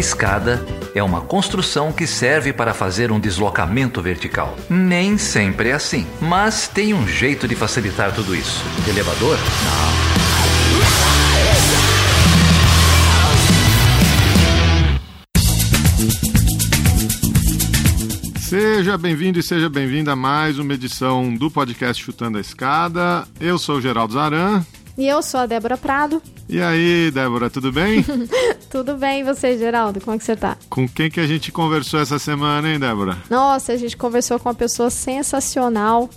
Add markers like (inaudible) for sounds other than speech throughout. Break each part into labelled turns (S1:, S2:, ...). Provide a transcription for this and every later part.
S1: escada é uma construção que serve para fazer um deslocamento vertical. Nem sempre é assim, mas tem um jeito de facilitar tudo isso. elevador? Não.
S2: Seja bem-vindo e seja bem-vinda a mais uma edição do podcast Chutando a Escada. Eu sou o Geraldo Zaran.
S3: E eu sou a Débora Prado.
S2: E aí, Débora, tudo bem? (laughs)
S3: tudo bem, e você, Geraldo? Como é que você tá?
S2: Com quem que a gente conversou essa semana, hein, Débora?
S3: Nossa, a gente conversou com uma pessoa sensacional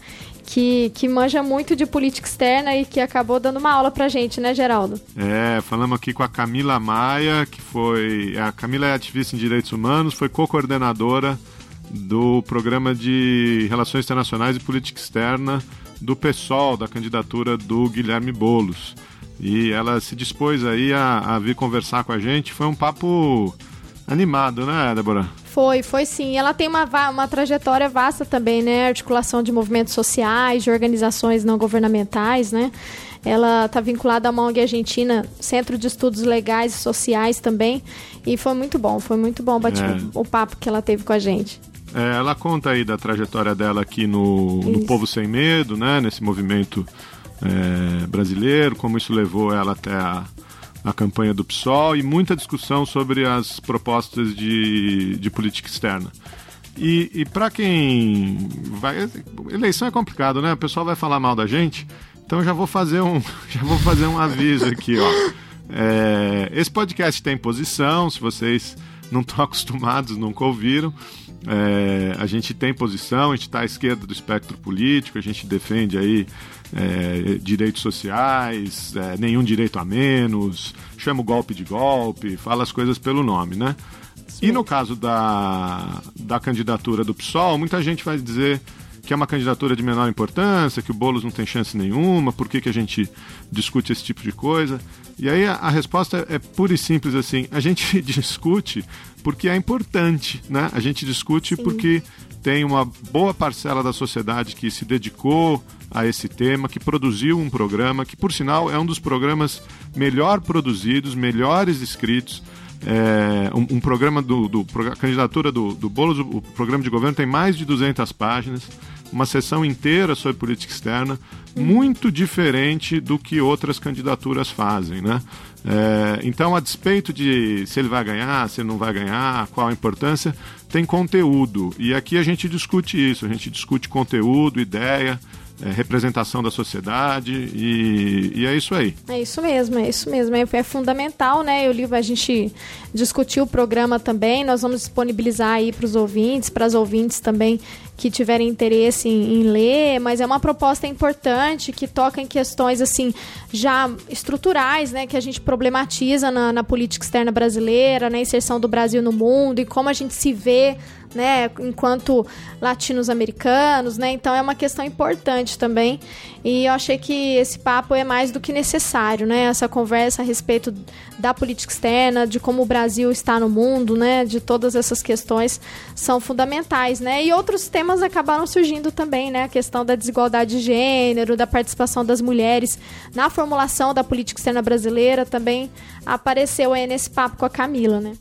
S3: que, que manja muito de política externa e que acabou dando uma aula pra gente, né, Geraldo?
S2: É, falamos aqui com a Camila Maia, que foi. A Camila é ativista em direitos humanos, foi co-coordenadora do programa de Relações Internacionais e Política Externa do PSOL, da candidatura do Guilherme Bolos. E ela se dispôs aí a, a vir conversar com a gente. Foi um papo animado, né, Débora?
S3: Foi, foi sim. Ela tem uma, uma trajetória vasta também, né? Articulação de movimentos sociais, de organizações não governamentais, né? Ela está vinculada à MONG Argentina, Centro de Estudos Legais e Sociais também. E foi muito bom, foi muito bom é. o papo que ela teve com a gente.
S2: É, ela conta aí da trajetória dela aqui no, no Povo Sem Medo, né? Nesse movimento é, brasileiro, como isso levou ela até a, a campanha do PSOL e muita discussão sobre as propostas de, de política externa. E, e para quem vai. Eleição é complicado, né? O pessoal vai falar mal da gente. Então já vou fazer um, (laughs) já vou fazer um aviso aqui, ó. É, esse podcast tem posição, se vocês não estão (laughs) acostumados, nunca ouviram. É, a gente tem posição, a gente está à esquerda do espectro político, a gente defende aí é, direitos sociais, é, nenhum direito a menos, chama o golpe de golpe, fala as coisas pelo nome, né? Sim. E no caso da, da candidatura do PSOL, muita gente vai dizer que é uma candidatura de menor importância, que o Boulos não tem chance nenhuma, por que, que a gente discute esse tipo de coisa? E aí a, a resposta é pura e simples assim, a gente (laughs) discute porque é importante, né? A gente discute Sim. porque tem uma boa parcela da sociedade que se dedicou a esse tema, que produziu um programa, que por sinal é um dos programas melhor produzidos, melhores escritos, é, um, um, programa do, do, a candidatura do, do Boulos, o programa de governo tem mais de 200 páginas, uma sessão inteira sobre política externa, muito diferente do que outras candidaturas fazem, né? É, então, a despeito de se ele vai ganhar, se ele não vai ganhar, qual a importância, tem conteúdo. E aqui a gente discute isso, a gente discute conteúdo, ideia, é, representação da sociedade e, e, é isso aí.
S3: É isso mesmo, é isso mesmo. É, é fundamental, né? O livro a gente discutiu o programa também. Nós vamos disponibilizar aí para os ouvintes, para as ouvintes também que tiverem interesse em, em, ler, mas é uma proposta importante que toca em questões assim já estruturais, né, que a gente problematiza na, na política externa brasileira, na inserção do Brasil no mundo e como a gente se vê né, enquanto latinos-americanos, né? Então é uma questão importante também. E eu achei que esse papo é mais do que necessário, né? Essa conversa a respeito da política externa, de como o Brasil está no mundo, né? De todas essas questões são fundamentais, né? E outros temas acabaram surgindo também, né? A questão da desigualdade de gênero, da participação das mulheres na formulação da política externa brasileira também apareceu aí nesse papo com a Camila, né?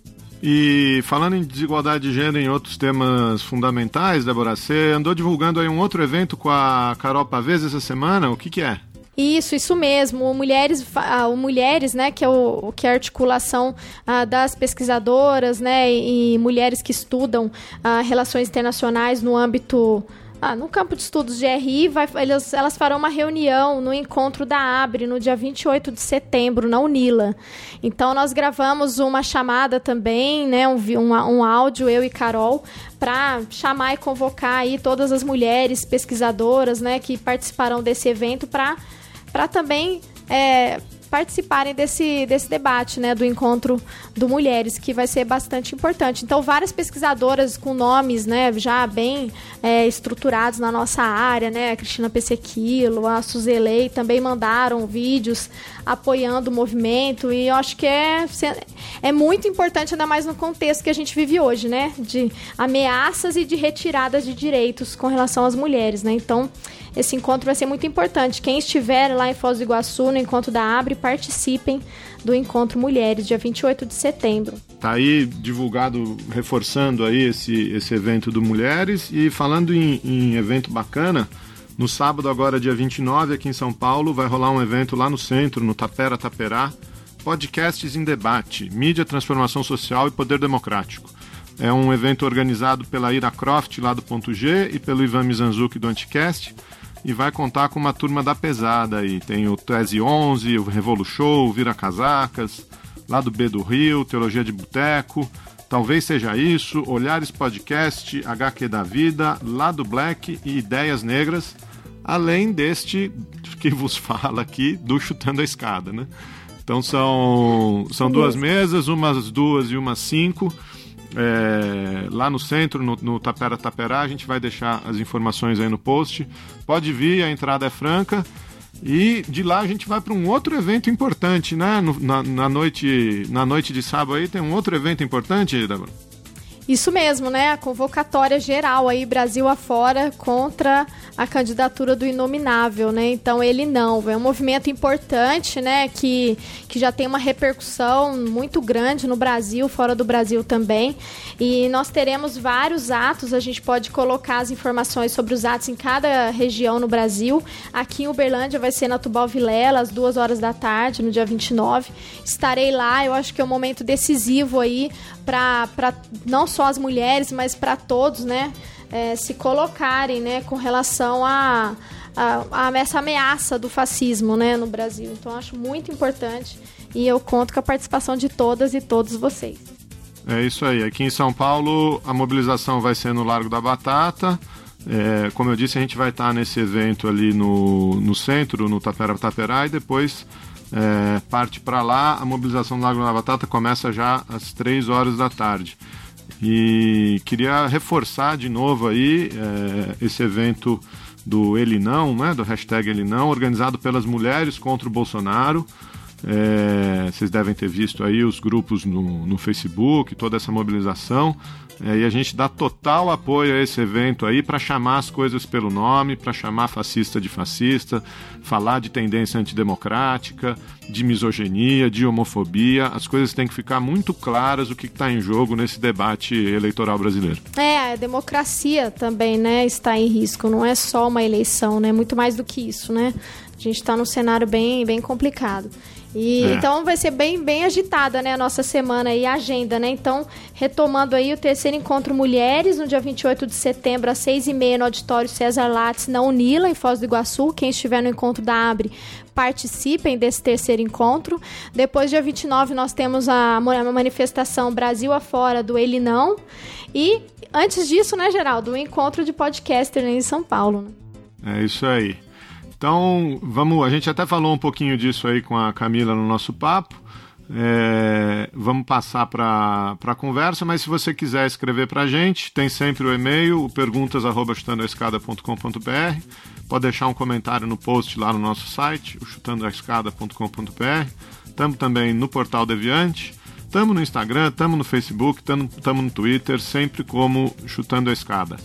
S2: E falando em desigualdade de gênero e em outros temas fundamentais, Débora, você andou divulgando aí um outro evento com a Carol Pavez essa semana, o que que é?
S3: Isso, isso mesmo. O Mulheres, o Mulheres, né, que é o que é a articulação ah, das pesquisadoras, né, e, e mulheres que estudam ah, relações internacionais no âmbito ah, no campo de estudos de RI, vai, elas, elas farão uma reunião no encontro da ABRE no dia 28 de setembro, na Unila. Então, nós gravamos uma chamada também, né, um, um, um áudio, eu e Carol, para chamar e convocar aí todas as mulheres pesquisadoras né, que participarão desse evento para também é, participarem desse, desse debate, né, do encontro do Mulheres, que vai ser bastante importante. Então, várias pesquisadoras com nomes, né, já bem é, estruturados na nossa área, né, a Cristina Pessequilo, a Suzelei, também mandaram vídeos apoiando o movimento e eu acho que é, é muito importante, ainda mais no contexto que a gente vive hoje, né, de ameaças e de retiradas de direitos com relação às mulheres, né, então esse encontro vai ser muito importante. Quem estiver lá em Foz do Iguaçu, no encontro da Abre, participem do Encontro Mulheres, dia 28 de setembro.
S2: Tá aí divulgado, reforçando aí esse, esse evento do Mulheres e falando em, em evento bacana, no sábado agora, dia 29, aqui em São Paulo, vai rolar um evento lá no centro, no Tapera Taperá, Podcasts em Debate, Mídia, Transformação Social e Poder Democrático. É um evento organizado pela Ira Croft, lá do Ponto G, e pelo Ivan Mizanzuki, do Anticast, e vai contar com uma turma da pesada aí. Tem o Tese 11, o Revolu Show, o Vira Casacas, lá do B do Rio, Teologia de Boteco, Talvez seja isso, Olhares Podcast, HQ da Vida, Lado Black e Ideias Negras, além deste que vos (laughs) fala aqui do Chutando a Escada, né? Então são, são duas mesas, umas duas e umas cinco. É, lá no centro, no, no Tapera Taperá, a gente vai deixar as informações aí no post. Pode vir, a entrada é franca. E de lá a gente vai para um outro evento importante, né? Na, na, noite, na noite de sábado aí tem um outro evento importante, Débora?
S3: Isso mesmo, né? A convocatória geral aí, Brasil afora, contra a candidatura do Inominável, né? Então ele não. É um movimento importante, né? Que, que já tem uma repercussão muito grande no Brasil, fora do Brasil também. E nós teremos vários atos, a gente pode colocar as informações sobre os atos em cada região no Brasil. Aqui em Uberlândia vai ser na Tubal Vilela, às duas horas da tarde, no dia 29. Estarei lá, eu acho que é um momento decisivo aí para não só as mulheres, mas para todos, né, é, se colocarem, né, com relação a, a, a, essa ameaça do fascismo, né, no Brasil. Então acho muito importante e eu conto com a participação de todas e todos vocês.
S2: É isso aí. Aqui em São Paulo a mobilização vai ser no Largo da Batata. É, como eu disse, a gente vai estar nesse evento ali no, no centro, no Tapera Taperá, e depois é, parte para lá. A mobilização do Lago da Batata começa já às 3 horas da tarde. E queria reforçar de novo aí é, esse evento do Ele Não, né, do hashtag Ele Não, organizado pelas mulheres contra o Bolsonaro. É, vocês devem ter visto aí os grupos no, no Facebook, toda essa mobilização. É, e a gente dá total apoio a esse evento aí para chamar as coisas pelo nome, para chamar fascista de fascista, falar de tendência antidemocrática, de misoginia, de homofobia. As coisas têm que ficar muito claras o que está em jogo nesse debate eleitoral brasileiro.
S3: É, a democracia também, né, está em risco. Não é só uma eleição, né? Muito mais do que isso, né? A gente está num cenário bem, bem complicado. E é. então vai ser bem, bem agitada, né, a nossa semana e a agenda, né? Então, retomando aí o terceiro encontro Mulheres, no dia 28 de setembro, às seis e meia, no auditório César Lattes, na Unila, em Foz do Iguaçu. Quem estiver no encontro da Abre, participem desse terceiro encontro. Depois, dia 29, nós temos a manifestação Brasil afora do Ele Não. E antes disso, né, Geraldo, o encontro de podcaster em São Paulo.
S2: Né? É isso aí. Então, vamos, a gente até falou um pouquinho disso aí com a Camila no nosso papo. É, vamos passar para a conversa, mas se você quiser escrever para a gente, tem sempre o e-mail, o. Pode deixar um comentário no post lá no nosso site, o chutandoaescada.com.br. Estamos também no Portal Deviante, estamos no Instagram, estamos no Facebook, estamos no Twitter, sempre como Chutando a Escada.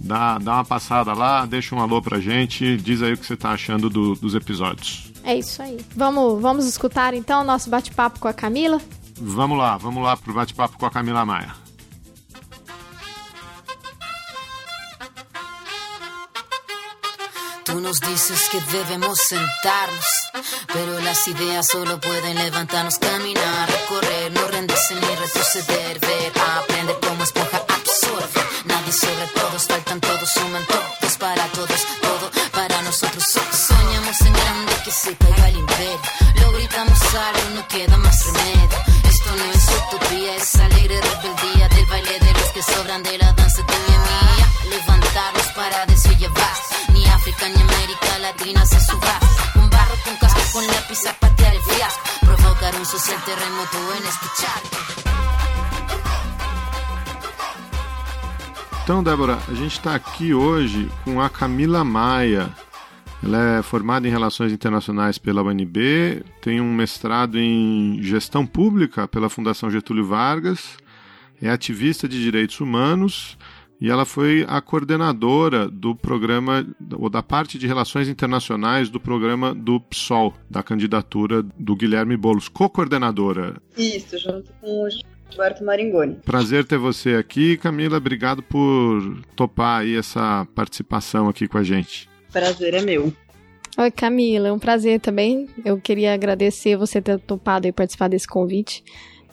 S2: Dá, dá uma passada lá, deixa um alô pra gente, diz aí o que você tá achando do, dos episódios.
S3: É isso aí. Vamos, vamos escutar então o nosso bate-papo com a Camila?
S2: Vamos lá, vamos lá pro bate-papo com a Camila Maia.
S4: Tú nos dices que debemos sentarnos, pero las ideas solo pueden levantarnos, caminar, recorrer, no rendirse ni retroceder, ver, aprender como esponja absorbe. Nadie sobre todos, faltan todos, suman todos para todos, todo para nosotros. Soñamos en grande que se caiga el imperio. Lo gritamos algo, no queda más remedio. Esto no es utopía, es alegre rebeldía del baile de los que sobran de la danza de mi mía. Levantarnos para llevar. África ni América Latina se suba. Un barro con casco con lápiz a patear el fiasco. Provocar un social terremoto en escuchar.
S2: Então, Débora, a gente está aqui hoje com a Camila Maia. Ela é formada em Relações Internacionais pela UNB, tem um mestrado em Gestão Pública pela Fundação Getúlio Vargas, é ativista de direitos humanos e ela foi a coordenadora do programa, ou da parte de relações internacionais do programa do PSOL, da candidatura do Guilherme Boulos, co-coordenadora.
S5: Isso, junto com o Gilberto Maringoni.
S2: Prazer ter você aqui, Camila. Obrigado por topar aí essa participação aqui com a gente.
S5: Prazer é meu.
S3: Oi, Camila, é um prazer também. Eu queria agradecer você ter topado e participar desse convite.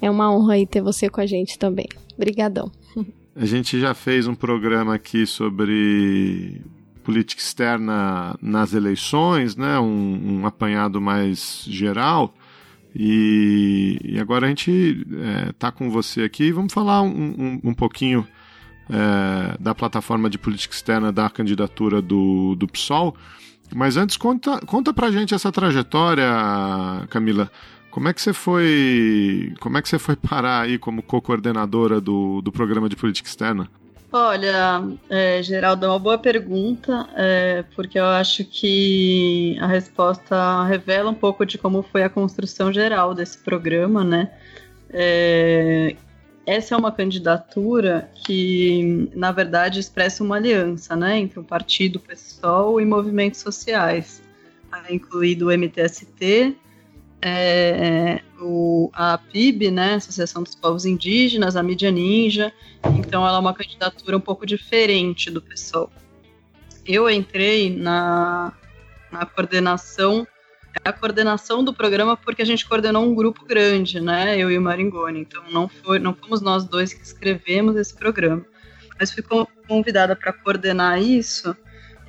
S3: É uma honra aí ter você com a gente também. Obrigadão. (laughs)
S2: A gente já fez um programa aqui sobre política externa nas eleições, né? Um, um apanhado mais geral. E, e, agora a gente está é, com você aqui e vamos falar um, um, um pouquinho é, da plataforma de política externa da candidatura do, do PSOL. Mas antes, conta, conta pra gente essa trajetória, Camila. Como é que você foi. Como é que você foi parar aí como co-coordenadora do, do programa de política externa?
S5: Olha, é, Geraldo, é uma boa pergunta, é, porque eu acho que a resposta revela um pouco de como foi a construção geral desse programa, né? É, essa é uma candidatura que, na verdade, expressa uma aliança né, entre o Partido PSOL e movimentos sociais, incluído o MTST, é, o, a PIB, né, Associação dos Povos Indígenas, a Mídia Ninja, então ela é uma candidatura um pouco diferente do PSOL. Eu entrei na, na coordenação é a coordenação do programa porque a gente coordenou um grupo grande, né? Eu e o Maringoni. Então não foi, não fomos nós dois que escrevemos esse programa, mas fui convidada para coordenar isso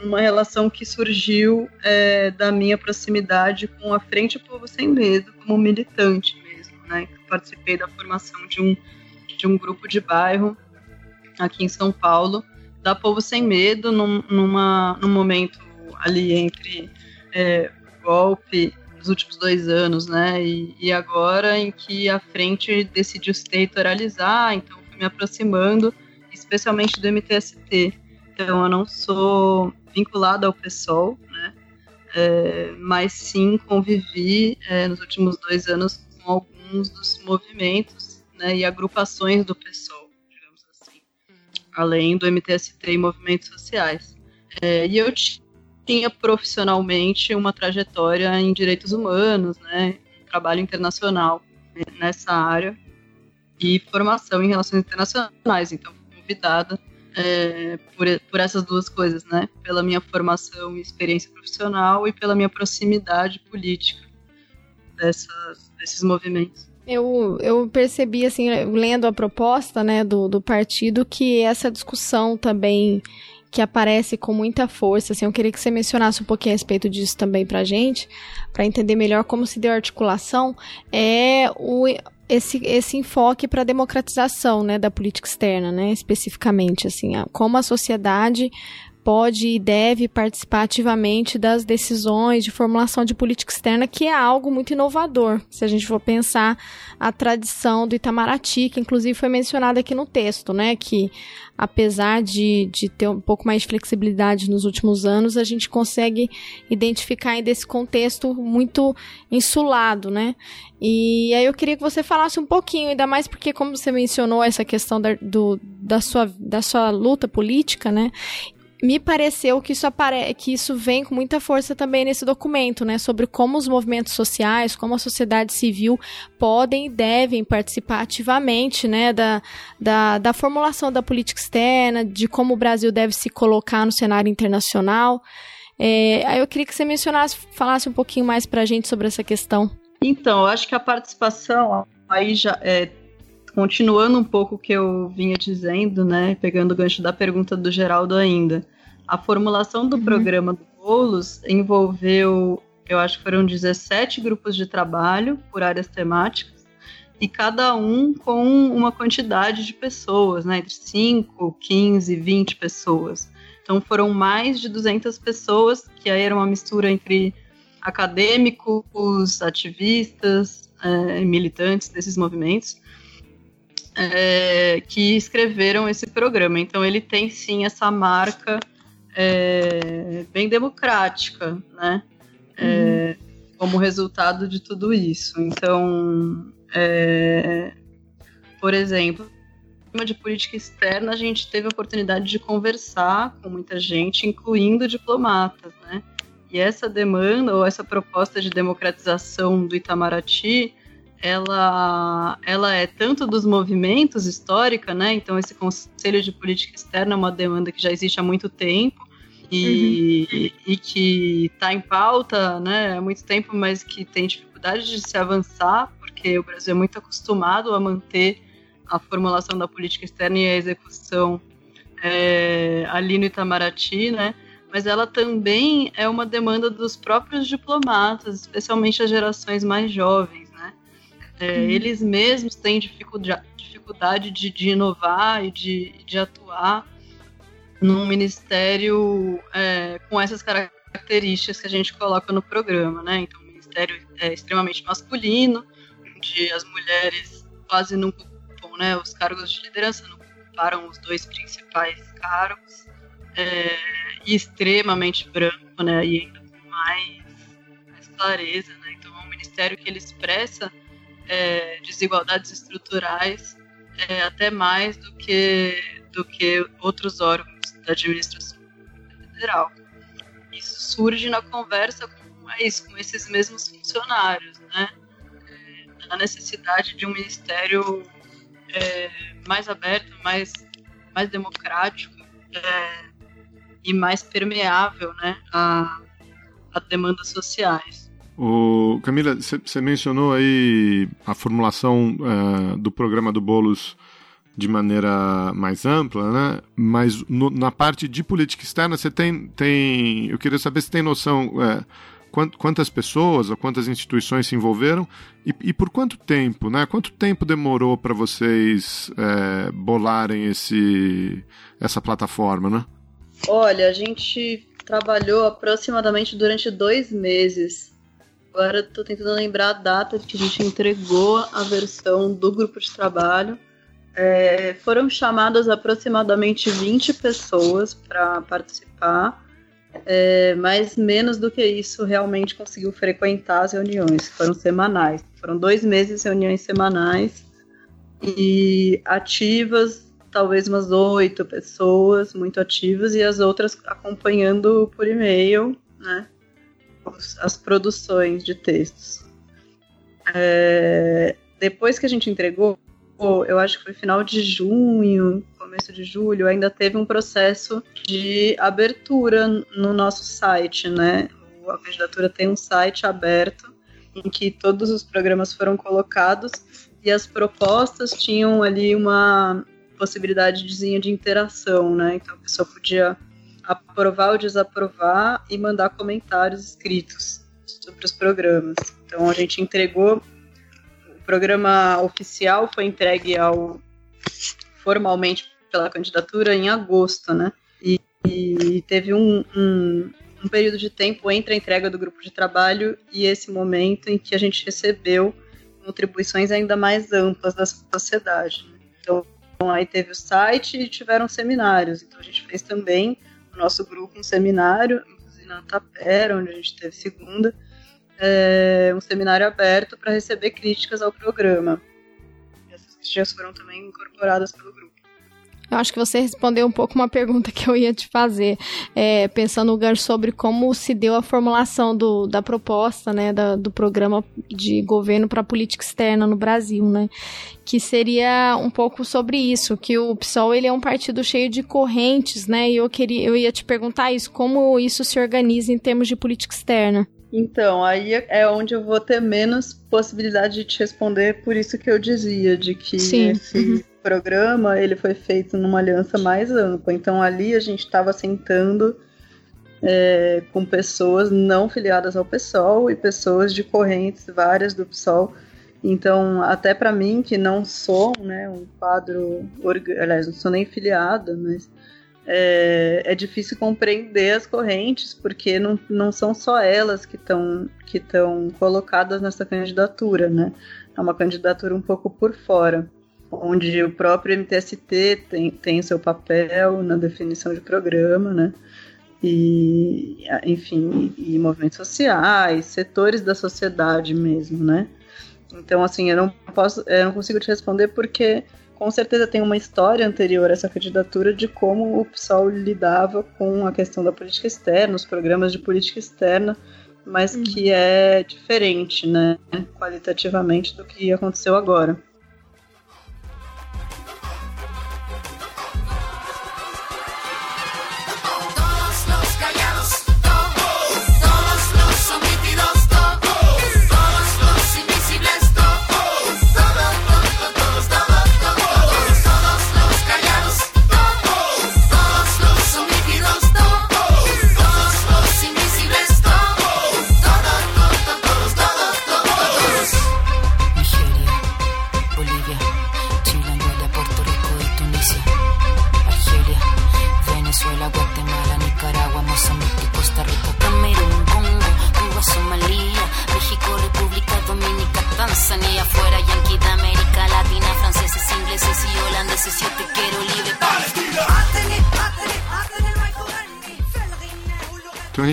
S5: uma relação que surgiu é, da minha proximidade com a Frente Povo Sem Medo, como militante mesmo, né? Participei da formação de um, de um grupo de bairro aqui em São Paulo, da Povo Sem Medo, num, numa, num momento ali entre é, golpe dos últimos dois anos, né? E, e, agora em que a frente decidiu se territorializar, então fui me aproximando, especialmente do MTST. Então eu não sou vinculada ao PSOL, né? É, mas sim convivi é, nos últimos dois anos com alguns dos movimentos né, e agrupações do PSOL, digamos assim, além do MTST e movimentos sociais. É, e eu tinha profissionalmente uma trajetória em direitos humanos, né, um trabalho internacional nessa área e formação em relações internacionais. Então, fui convidada é, por, por essas duas coisas, né, pela minha formação e experiência profissional e pela minha proximidade política dessas, desses movimentos.
S3: Eu, eu percebi, assim, lendo a proposta né, do, do partido, que essa discussão também que aparece com muita força. Assim, eu queria que você mencionasse um pouquinho a respeito disso também para gente, para entender melhor como se deu a articulação, é o, esse, esse enfoque para a democratização né, da política externa, né, especificamente, assim, como a sociedade pode e deve participar ativamente das decisões de formulação de política externa, que é algo muito inovador. Se a gente for pensar a tradição do Itamaraty, que inclusive foi mencionada aqui no texto, né? Que apesar de, de ter um pouco mais de flexibilidade nos últimos anos, a gente consegue identificar ainda esse contexto muito insulado, né? E aí eu queria que você falasse um pouquinho, ainda mais porque, como você mencionou, essa questão da, do, da, sua, da sua luta política, né? Me pareceu que isso, apare... que isso vem com muita força também nesse documento, né? Sobre como os movimentos sociais, como a sociedade civil podem e devem participar ativamente, né? Da, da, da formulação da política externa, de como o Brasil deve se colocar no cenário internacional. É, aí eu queria que você mencionasse, falasse um pouquinho mais para a gente sobre essa questão.
S5: Então, eu acho que a participação aí já é, continuando um pouco o que eu vinha dizendo, né, pegando o gancho da pergunta do Geraldo ainda, a formulação do uhum. programa do Boulos envolveu, eu acho que foram 17 grupos de trabalho por áreas temáticas, e cada um com uma quantidade de pessoas, né, entre 5, 15, 20 pessoas. Então foram mais de 200 pessoas, que aí era uma mistura entre acadêmicos, ativistas, é, militantes desses movimentos, é, que escreveram esse programa. Então ele tem sim essa marca é, bem democrática, né? É, uhum. Como resultado de tudo isso. Então, é, por exemplo, de política externa, a gente teve a oportunidade de conversar com muita gente, incluindo diplomatas, né? E essa demanda ou essa proposta de democratização do Itamaraty, ela, ela é tanto dos movimentos histórica, né? Então esse Conselho de Política Externa é uma demanda que já existe há muito tempo e, uhum. e que está em pauta, né? Há muito tempo, mas que tem dificuldade de se avançar, porque o Brasil é muito acostumado a manter a formulação da política externa e a execução é, ali no Itamaraty, né? Mas ela também é uma demanda dos próprios diplomatas, especialmente as gerações mais jovens? É, uhum. Eles mesmos têm dificuldade, de, de inovar e de, de atuar num ministério é, com essas características que a gente coloca no programa, né? Então, o ministério é extremamente masculino, onde as mulheres quase nunca né, os cargos de liderança não ocuparam os dois principais cargos, é, e extremamente branco, né, e ainda com mais, mais clareza, né, então é um ministério que ele expressa é, desigualdades estruturais é, até mais do que, do que outros órgãos da administração federal. Isso surge na conversa com, é isso, com esses mesmos funcionários, né, é, a necessidade de um ministério é, mais aberto, mais, mais democrático é, e mais permeável né, a, a demandas sociais.
S2: O, Camila, você mencionou aí a formulação uh, do programa do Bolos de maneira mais ampla, né? Mas no, na parte de política externa, você tem, tem. Eu queria saber se tem noção. Uh, quantas pessoas ou quantas instituições se envolveram e, e por quanto tempo, né? Quanto tempo demorou para vocês é, bolarem esse, essa plataforma, né?
S5: Olha, a gente trabalhou aproximadamente durante dois meses. Agora estou tentando lembrar a data que a gente entregou a versão do grupo de trabalho. É, foram chamadas aproximadamente 20 pessoas para participar é, mas menos do que isso realmente conseguiu frequentar as reuniões, foram semanais. Foram dois meses de reuniões semanais e ativas, talvez umas oito pessoas muito ativas e as outras acompanhando por e-mail, né, as produções de textos. É, depois que a gente entregou, eu acho que foi final de junho, começo de julho, ainda teve um processo de abertura no nosso site, né? A candidatura tem um site aberto em que todos os programas foram colocados e as propostas tinham ali uma possibilidade de interação, né? Então a pessoa podia aprovar ou desaprovar e mandar comentários escritos sobre os programas. Então a gente entregou o programa oficial foi entregue ao formalmente pela candidatura em agosto, né? E, e teve um, um, um, período de tempo entre a entrega do grupo de trabalho e esse momento em que a gente recebeu contribuições ainda mais amplas da sociedade. Né? Então, aí teve o site e tiveram seminários. Então, a gente fez também nosso grupo um seminário, inclusive na Tapera, onde a gente teve segunda, é, um seminário aberto para receber críticas ao programa. E essas críticas foram também incorporadas pelo grupo.
S3: Eu acho que você respondeu um pouco uma pergunta que eu ia te fazer, é, pensando no sobre como se deu a formulação do, da proposta, né, da, do programa de governo para política externa no Brasil, né, que seria um pouco sobre isso, que o PSOL ele é um partido cheio de correntes, né, e eu queria, eu ia te perguntar isso, como isso se organiza em termos de política externa.
S5: Então, aí é onde eu vou ter menos possibilidade de te responder, por isso que eu dizia, de que Sim. esse uhum programa ele foi feito numa aliança mais ampla. Então ali a gente estava sentando é, com pessoas não filiadas ao PSOL e pessoas de correntes várias do PSOL. Então, até para mim, que não sou né, um quadro, aliás, não sou nem filiada, mas é, é difícil compreender as correntes, porque não, não são só elas que estão que colocadas nessa candidatura, né? É uma candidatura um pouco por fora onde o próprio MTST tem, tem seu papel na definição de programa, né? E, enfim, e, movimentos sociais, setores da sociedade mesmo, né? Então, assim, eu não posso, eu não consigo te responder porque com certeza tem uma história anterior a essa candidatura de como o PSOL lidava com a questão da política externa, os programas de política externa, mas uhum. que é diferente, né, qualitativamente do que aconteceu agora.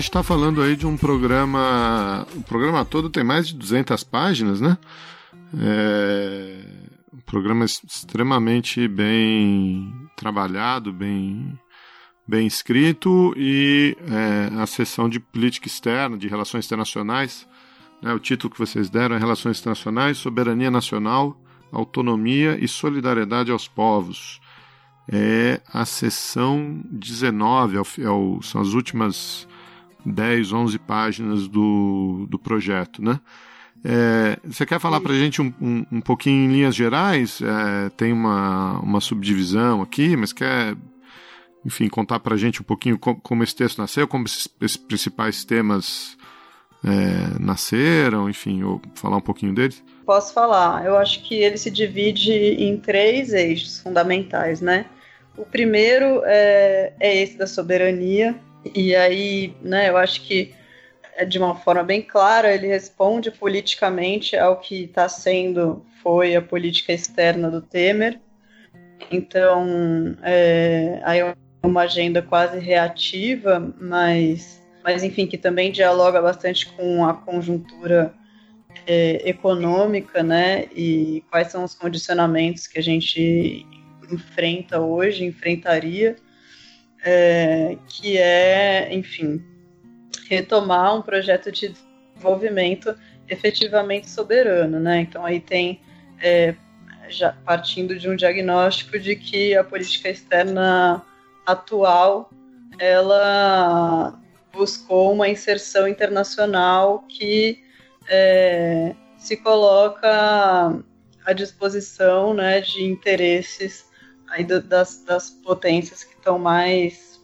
S2: Gente está falando aí de um programa. O programa todo tem mais de 200 páginas, né? É um programa extremamente bem trabalhado, bem, bem escrito e é, a sessão de política externa, de relações internacionais. Né, o título que vocês deram é Relações Internacionais, Soberania Nacional, Autonomia e Solidariedade aos Povos. É a sessão 19, é é o, são as últimas 10, 11 páginas do, do projeto, né? É, você quer falar para a gente um, um, um, pouquinho em linhas gerais? É, tem uma, uma subdivisão aqui, mas quer, enfim, contar para a gente um pouquinho como, como, esse texto nasceu, como esses, esses principais temas é, nasceram, enfim, ou falar um pouquinho deles?
S5: Posso falar. Eu acho que ele se divide em três eixos fundamentais, né? O primeiro é, é esse da soberania, e aí, né, eu acho que é de uma forma bem clara, ele responde politicamente ao que está sendo, foi a política externa do Temer. Então, é, aí é uma agenda quase reativa, mas, mas enfim, que também dialoga bastante com a conjuntura é, econômica, né, e quais são os condicionamentos que a gente enfrenta hoje, enfrentaria é, que é, enfim, retomar um projeto de desenvolvimento efetivamente soberano, né? Então aí tem é, já partindo de um diagnóstico de que a política externa atual ela buscou uma inserção internacional que é, se coloca à disposição né, de interesses aí das, das potências estão mais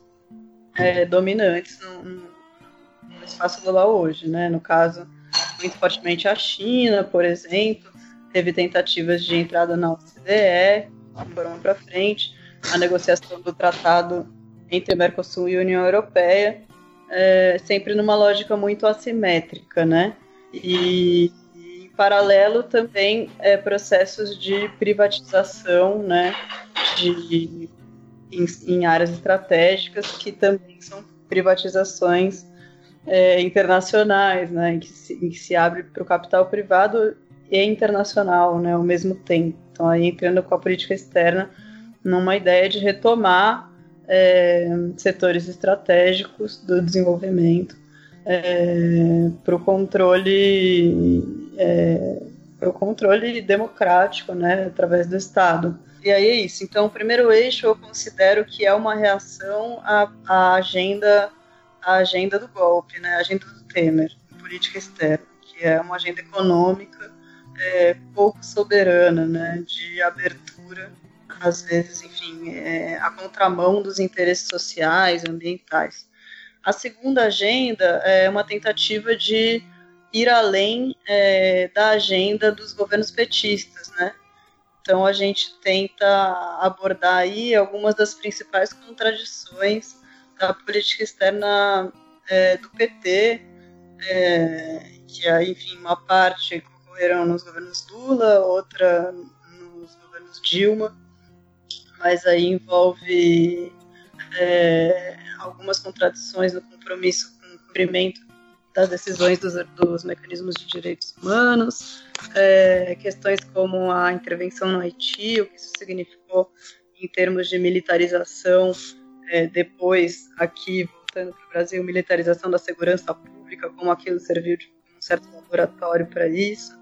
S5: é, dominantes no, no, espaço global hoje, né? No caso, muito fortemente a China, por exemplo, teve tentativas de entrada na OCDE, foram para frente, a negociação do tratado entre Mercosul e União Europeia, é, sempre numa lógica muito assimétrica, né? E, em paralelo também é, processos de privatização, né? De em, em áreas estratégicas que também são privatizações é, internacionais, né, em que se, em que se abre para o capital privado e internacional, né, ao mesmo tempo. Então, aí entrando com a política externa numa ideia de retomar é, setores estratégicos do desenvolvimento é, para o controle é, para o controle democrático, né, através do Estado. E aí é isso. Então, o primeiro eixo eu considero que é uma reação à, à agenda à agenda do golpe, né? Agenda do Temer, política externa, que é uma agenda econômica é, pouco soberana, né? De abertura, às vezes, enfim, é, a contramão dos interesses sociais, ambientais. A segunda agenda é uma tentativa de ir além é, da agenda dos governos petistas, né? Então a gente tenta abordar aí algumas das principais contradições da política externa é, do PT, é, que aí, enfim, uma parte ocorreram nos governos Lula, outra nos governos Dilma, mas aí envolve é, algumas contradições no compromisso com o cumprimento das decisões dos, dos mecanismos de direitos humanos, é, questões como a intervenção no Haiti, o que isso significou em termos de militarização, é, depois aqui, voltando para o Brasil, militarização da segurança pública, como aquilo serviu de um certo laboratório para isso,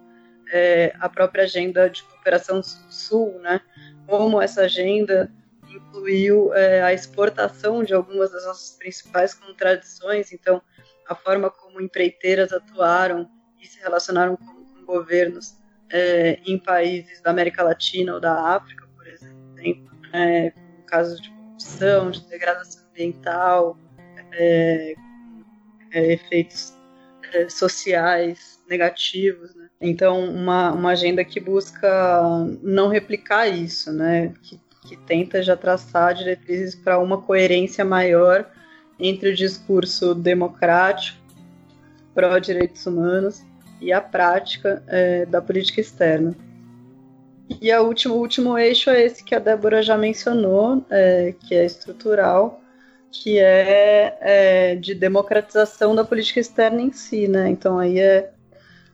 S5: é, a própria agenda de cooperação sul-sul, né, como essa agenda incluiu é, a exportação de algumas das nossas principais contradições, então a forma como empreiteiras atuaram e se relacionaram com, com governos é, em países da América Latina ou da África, por exemplo, é, com casos de corrupção, de degradação ambiental, é, é efeitos é, sociais negativos, né? Então, uma, uma agenda que busca não replicar isso, né? Que, que tenta já traçar diretrizes para uma coerência maior entre o discurso democrático, pró-direitos humanos, e a prática é, da política externa. E a último, o último eixo é esse que a Débora já mencionou, é, que é estrutural, que é, é, de democratização da política externa em si, né? Então aí é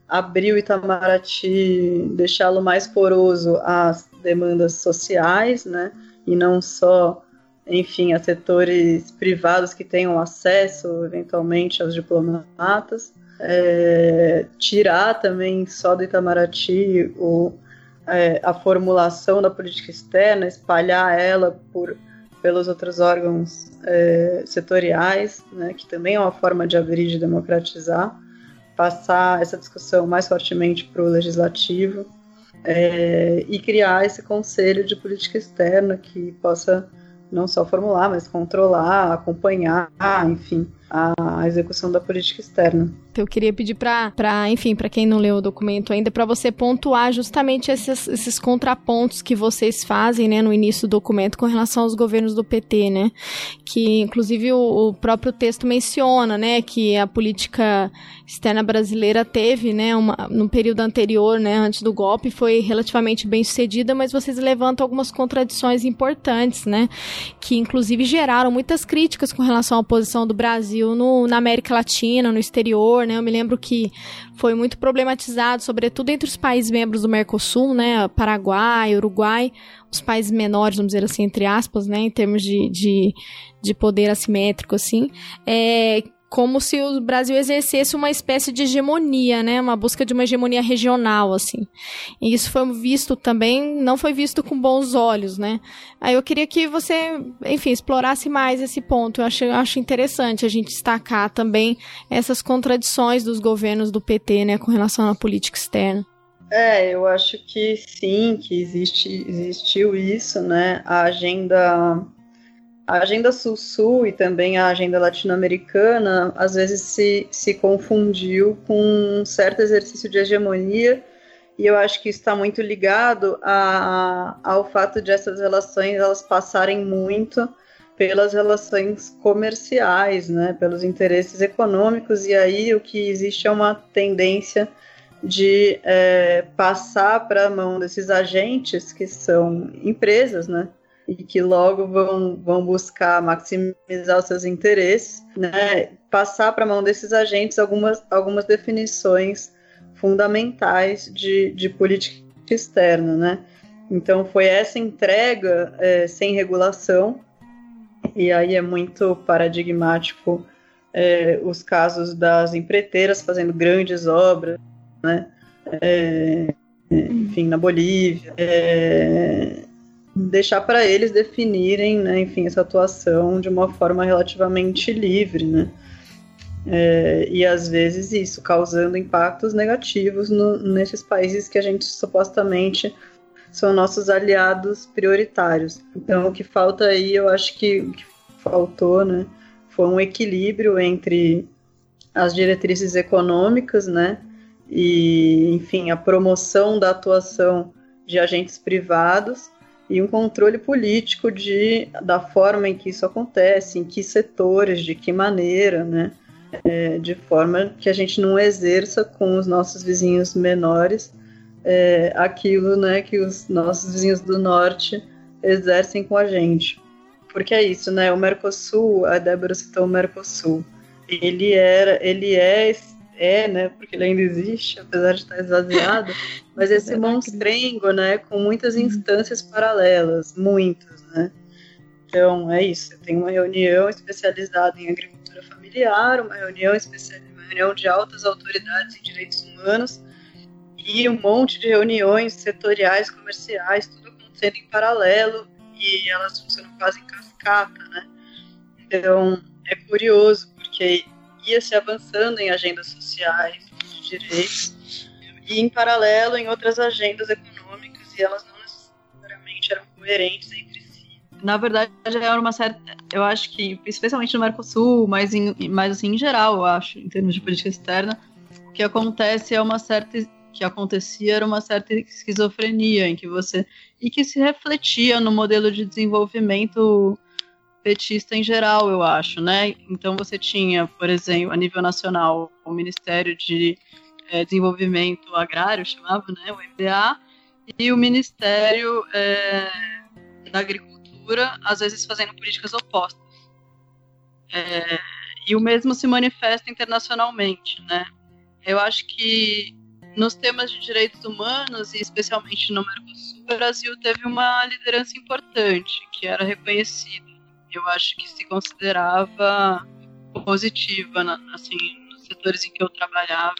S5: abrir o Itamaraty, deixá-lo mais poroso às demandas sociais, né? E não só, enfim, a setores privados que tenham acesso, eventualmente, aos diplomatas. É, tirar também só do Itamaraty o, é, a formulação da política externa, espalhar ela por, pelos outros órgãos é, setoriais, né, que também é uma forma de abrir e de democratizar, passar essa discussão mais fortemente para o legislativo é, e criar esse conselho de política externa que possa não só formular, mas controlar, acompanhar, enfim, a execução da política externa.
S3: Eu queria pedir para, enfim, para quem não leu o documento ainda, para você pontuar justamente esses, esses contrapontos que vocês fazem, né, no início do documento com relação aos governos do PT, né, que inclusive o, o próprio texto menciona, né, que a política externa brasileira teve, né, uma, no período anterior, né, antes do golpe, foi relativamente bem sucedida, mas vocês levantam algumas contradições importantes, né, que inclusive geraram muitas críticas com relação à posição do Brasil no, na América Latina, no exterior, né? Eu me lembro que foi muito problematizado, sobretudo entre os países membros do Mercosul, né? Paraguai, Uruguai, os países menores, vamos dizer assim, entre aspas, né? Em termos de, de, de poder assimétrico, assim. É, como se o Brasil exercesse uma espécie de hegemonia, né? Uma busca de uma hegemonia regional, assim. E isso foi visto também, não foi visto com bons olhos, né? Aí eu queria que você, enfim, explorasse mais esse ponto. Eu acho, eu acho interessante a gente destacar também essas contradições dos governos do PT, né, com relação à política externa.
S5: É, eu acho que sim, que existe, existiu isso, né? A agenda a agenda sul-sul e também a agenda latino-americana às vezes se, se confundiu com um certo exercício de hegemonia e eu acho que está muito ligado a, ao fato de essas relações elas passarem muito pelas relações comerciais, né, pelos interesses econômicos e aí o que existe é uma tendência de é, passar para a mão desses agentes que são empresas, né, e que logo vão, vão buscar maximizar os seus interesses, né, passar para a mão desses agentes algumas, algumas definições fundamentais de, de política externa, né? Então foi essa entrega é, sem regulação e aí é muito paradigmático é, os casos das empreiteiras fazendo grandes obras, né? É, enfim, na Bolívia, é, deixar para eles definirem, né, enfim, essa atuação de uma forma relativamente livre, né? É, e às vezes isso causando impactos negativos no, nesses países que a gente supostamente são nossos aliados prioritários. Então o que falta aí, eu acho que que faltou, né, foi um equilíbrio entre as diretrizes econômicas, né, e enfim a promoção da atuação de agentes privados e um controle político de, da forma em que isso acontece, em que setores, de que maneira, né? É, de forma que a gente não exerça com os nossos vizinhos menores é, aquilo né, que os nossos vizinhos do norte exercem com a gente. Porque é isso, né? O Mercosul, a Débora citou o Mercosul, ele era, ele é, é, né, porque ele ainda existe, apesar de estar esvaziado, (laughs) mas esse monstrengo, né, com muitas instâncias paralelas, muitas, né. Então, é isso, tem uma reunião especializada em agricultura familiar, uma reunião especial, uma reunião de altas autoridades em direitos humanos e um monte de reuniões setoriais, comerciais, tudo acontecendo em paralelo e elas funcionam quase em cascata, né? Então, é curioso, porque ia se avançando em agendas sociais, de direitos, e em paralelo em outras agendas econômicas, e elas não necessariamente eram coerentes entre si. Na verdade, era uma certa. Eu acho que, especialmente no Mercosul, mas, em, mas assim, em geral, eu acho, em termos de política externa, o que acontece é uma certa que acontecia era uma certa esquizofrenia em que você e que se refletia no modelo de desenvolvimento petista em geral, eu acho, né? Então você tinha, por exemplo, a nível nacional, o Ministério de é, Desenvolvimento Agrário, chamava, né, o MDA, e o Ministério é, da Agricultura, às vezes fazendo políticas opostas. É, e o mesmo se manifesta internacionalmente, né? Eu acho que nos temas de direitos humanos, e especialmente no Mercosul, o Brasil teve uma liderança importante, que era reconhecida. Eu acho que se considerava positiva, assim, nos setores em que eu trabalhava,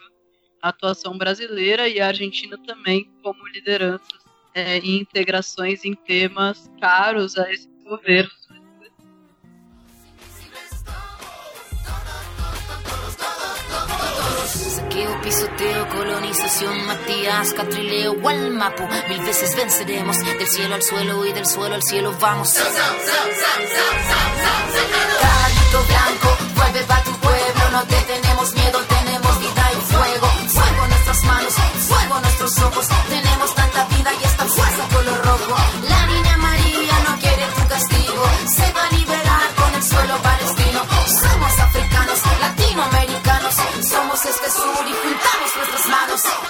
S5: a atuação brasileira e a Argentina também como lideranças é, em integrações em temas caros a esses governos
S4: Saqueo, pisoteo, colonización, Matías, Catrileo, Walmapu. Mil veces venceremos, del cielo al suelo y del suelo al cielo vamos. Caballito blanco, vuelve pa' tu pueblo, no te tenemos miedo, tenemos vida y fuego. Fuego en nuestras manos, fuego en nuestros ojos, tenemos tanta vida y esta fuerza color rojo. La house.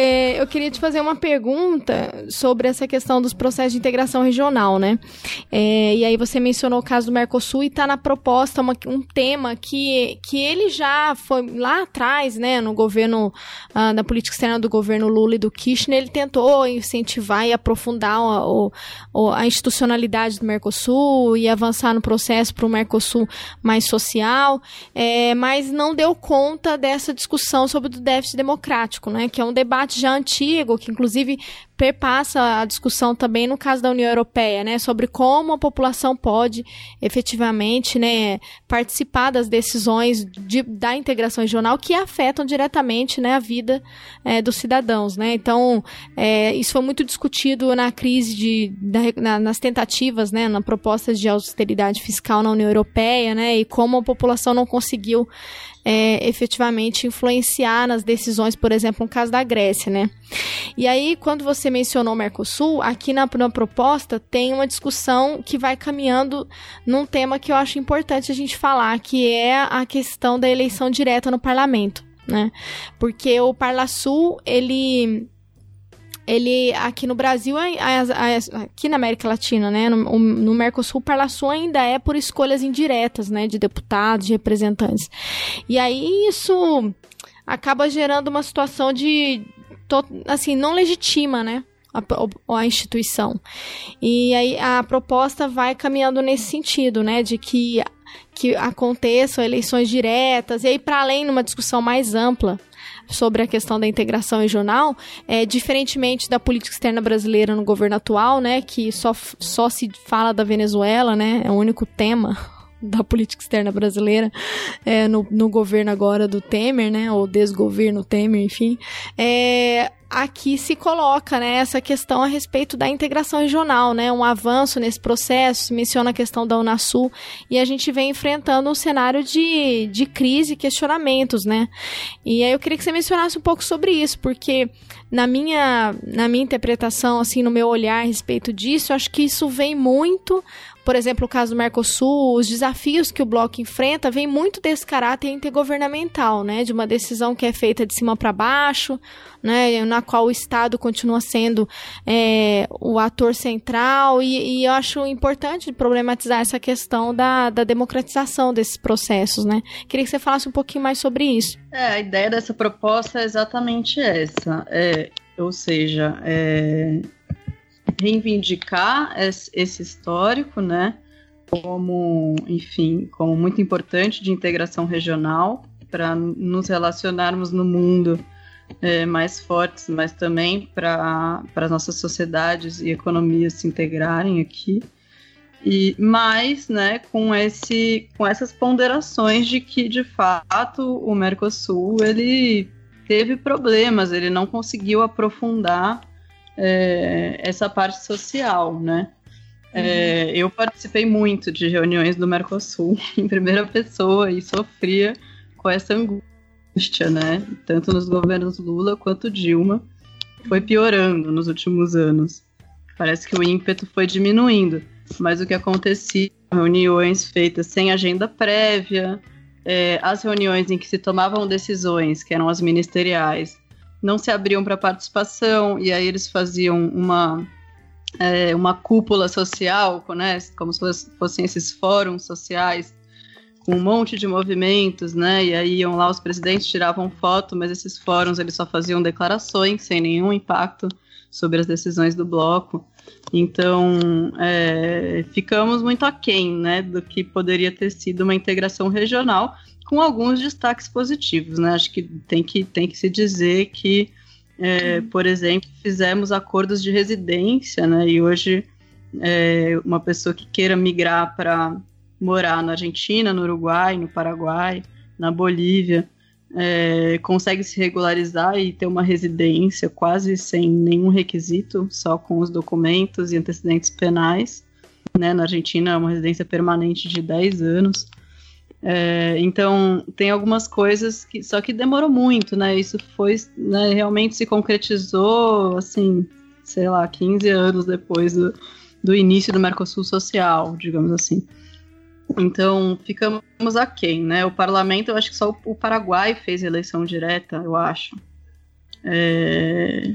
S3: É, eu queria te fazer uma pergunta sobre essa questão dos processos de integração regional, né? É, e aí você mencionou o caso do Mercosul e está na proposta uma, um tema que, que ele já foi lá atrás, né, no governo, uh, na política externa do governo Lula e do Kirchner, ele tentou incentivar e aprofundar a institucionalidade do Mercosul e avançar no processo para o Mercosul mais social, é, mas não deu conta dessa discussão sobre o déficit democrático, né, que é um debate debate já antigo, que inclusive perpassa a discussão também no caso da União Europeia, né, sobre como a população pode efetivamente, né, participar das decisões de, da integração regional que afetam diretamente, né, a vida é, dos cidadãos, né. Então, é, isso foi muito discutido na crise de, na, nas tentativas, né, na proposta de austeridade fiscal na União Europeia, né, e como a população não conseguiu é, efetivamente influenciar nas decisões, por exemplo, no caso da Grécia, né? E aí, quando você mencionou o Mercosul, aqui na, na proposta tem uma discussão que vai caminhando num tema que eu acho importante a gente falar, que é a questão da eleição direta no parlamento, né? Porque o Parlasul, ele ele aqui no Brasil, aqui na América Latina, né, no, Mercosul, o Parlação ainda é por escolhas indiretas, né, de deputados, de representantes. E aí isso acaba gerando uma situação de, assim, não legitima, né, a, a, instituição. E aí a proposta vai caminhando nesse sentido, né, de que que aconteçam eleições diretas e aí para além numa discussão mais ampla sobre a questão da integração regional, é, diferentemente da política externa brasileira no governo atual, né, que só, só se fala da Venezuela, né, é o único tema (laughs) da política externa brasileira é, no, no governo agora do Temer, né, ou desgoverno Temer, enfim, é, aqui se coloca né, essa questão a respeito da integração regional, né, um avanço nesse processo, se menciona a questão da Unasul, e a gente vem enfrentando um cenário de, de crise e questionamentos, né? E aí eu queria que você mencionasse um pouco sobre isso, porque na minha, na minha interpretação, assim, no meu olhar a respeito disso, eu acho que isso vem muito por exemplo, o caso do Mercosul, os desafios que o bloco enfrenta vem muito desse caráter intergovernamental, né, de uma decisão que é feita de cima para baixo, né, na qual o Estado continua sendo é, o ator central, e, e, eu acho importante problematizar essa questão da, da democratização desses processos, né. Queria que você falasse um pouquinho mais sobre isso.
S5: É, a ideia dessa proposta é exatamente essa, é, ou seja, é, reivindicar esse histórico, né, como, enfim, como muito importante de integração regional para nos relacionarmos no mundo é, mais fortes, mas também para as nossas sociedades e economias se integrarem aqui. E mais, né, com esse com essas ponderações de que de fato o Mercosul ele teve problemas, ele não conseguiu aprofundar é, essa parte social, né? É, eu participei muito de reuniões do Mercosul (laughs) em primeira pessoa e sofria com essa angústia, né? Tanto nos governos Lula quanto Dilma. Foi piorando nos últimos anos. Parece que o ímpeto foi diminuindo. Mas o que acontecia? Reuniões feitas sem agenda prévia, é, as reuniões em que se tomavam decisões, que eram as ministeriais, não se abriam para participação, e aí eles faziam uma, é, uma cúpula social, né, como se fossem esses fóruns sociais, com um monte de movimentos, né, e aí iam lá os presidentes, tiravam foto, mas esses fóruns eles só faziam declarações, sem nenhum impacto sobre as decisões do bloco. Então, é, ficamos muito aquém né, do que poderia ter sido uma integração regional, com alguns destaques positivos, né? Acho que tem que, tem que se dizer que, é, por exemplo, fizemos acordos de residência, né? E hoje é, uma pessoa que queira migrar para morar na Argentina, no Uruguai, no Paraguai, na Bolívia, é, consegue se regularizar e ter uma residência quase sem nenhum requisito, só com os documentos e antecedentes penais. Né? Na Argentina, é uma residência permanente de 10 anos. É, então, tem algumas coisas que. Só que demorou muito, né? Isso foi. Né, realmente se concretizou, assim, sei lá, 15 anos depois do, do início do Mercosul Social, digamos assim. Então, ficamos aquém, né? O parlamento, eu acho que só o, Paraguai fez eleição direta, eu acho. É,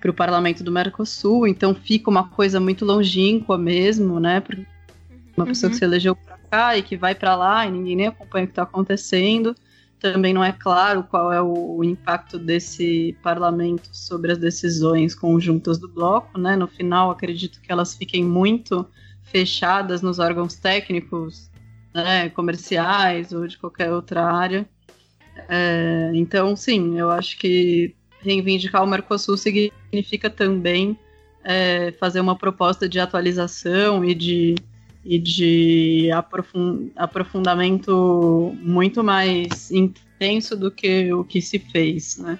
S5: para o parlamento do Mercosul, então fica uma coisa muito longínqua mesmo, né? Uma pessoa uhum. que se elegeu cá e que vai para lá e ninguém nem acompanha o que está acontecendo. Também não é claro qual é o impacto desse parlamento sobre as decisões conjuntas do bloco, né? No final, acredito que elas fiquem muito fechadas nos órgãos técnicos, né, comerciais ou de qualquer outra área. É, então, sim, eu acho que reivindicar o Mercosul significa também é, fazer uma proposta de atualização e de e de aprofundamento muito mais intenso do que o que se fez, né?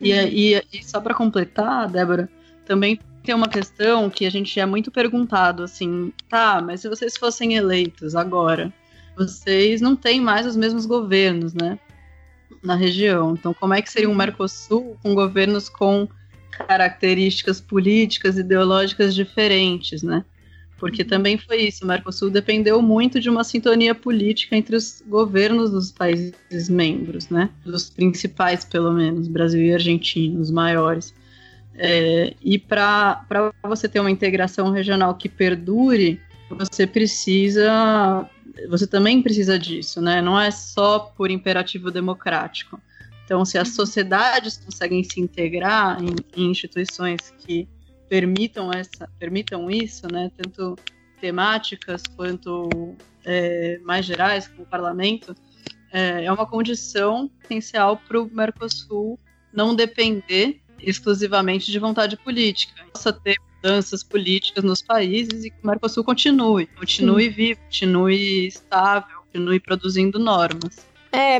S5: E, uhum. e, e só para completar, Débora, também tem uma questão que a gente é muito perguntado, assim, tá, mas se vocês fossem eleitos agora, vocês não têm mais os mesmos governos, né? Na região. Então, como é que seria um Mercosul com governos com características políticas, ideológicas diferentes, né? porque também foi isso. O Mercosul dependeu muito de uma sintonia política entre os governos dos países membros, né? Dos principais, pelo menos, Brasil e Argentina, os maiores. É, e para você ter uma integração regional que perdure, você precisa. Você também precisa disso, né? Não é só por imperativo democrático. Então, se as sociedades conseguem se integrar em, em instituições que permitam essa, permitam isso, né? Tanto temáticas quanto é, mais gerais, como o parlamento, é, é uma condição essencial para o Mercosul não depender exclusivamente de vontade política. Possa ter mudanças políticas nos países e que o Mercosul continue, continue Sim. vivo, continue estável, continue produzindo normas.
S3: É,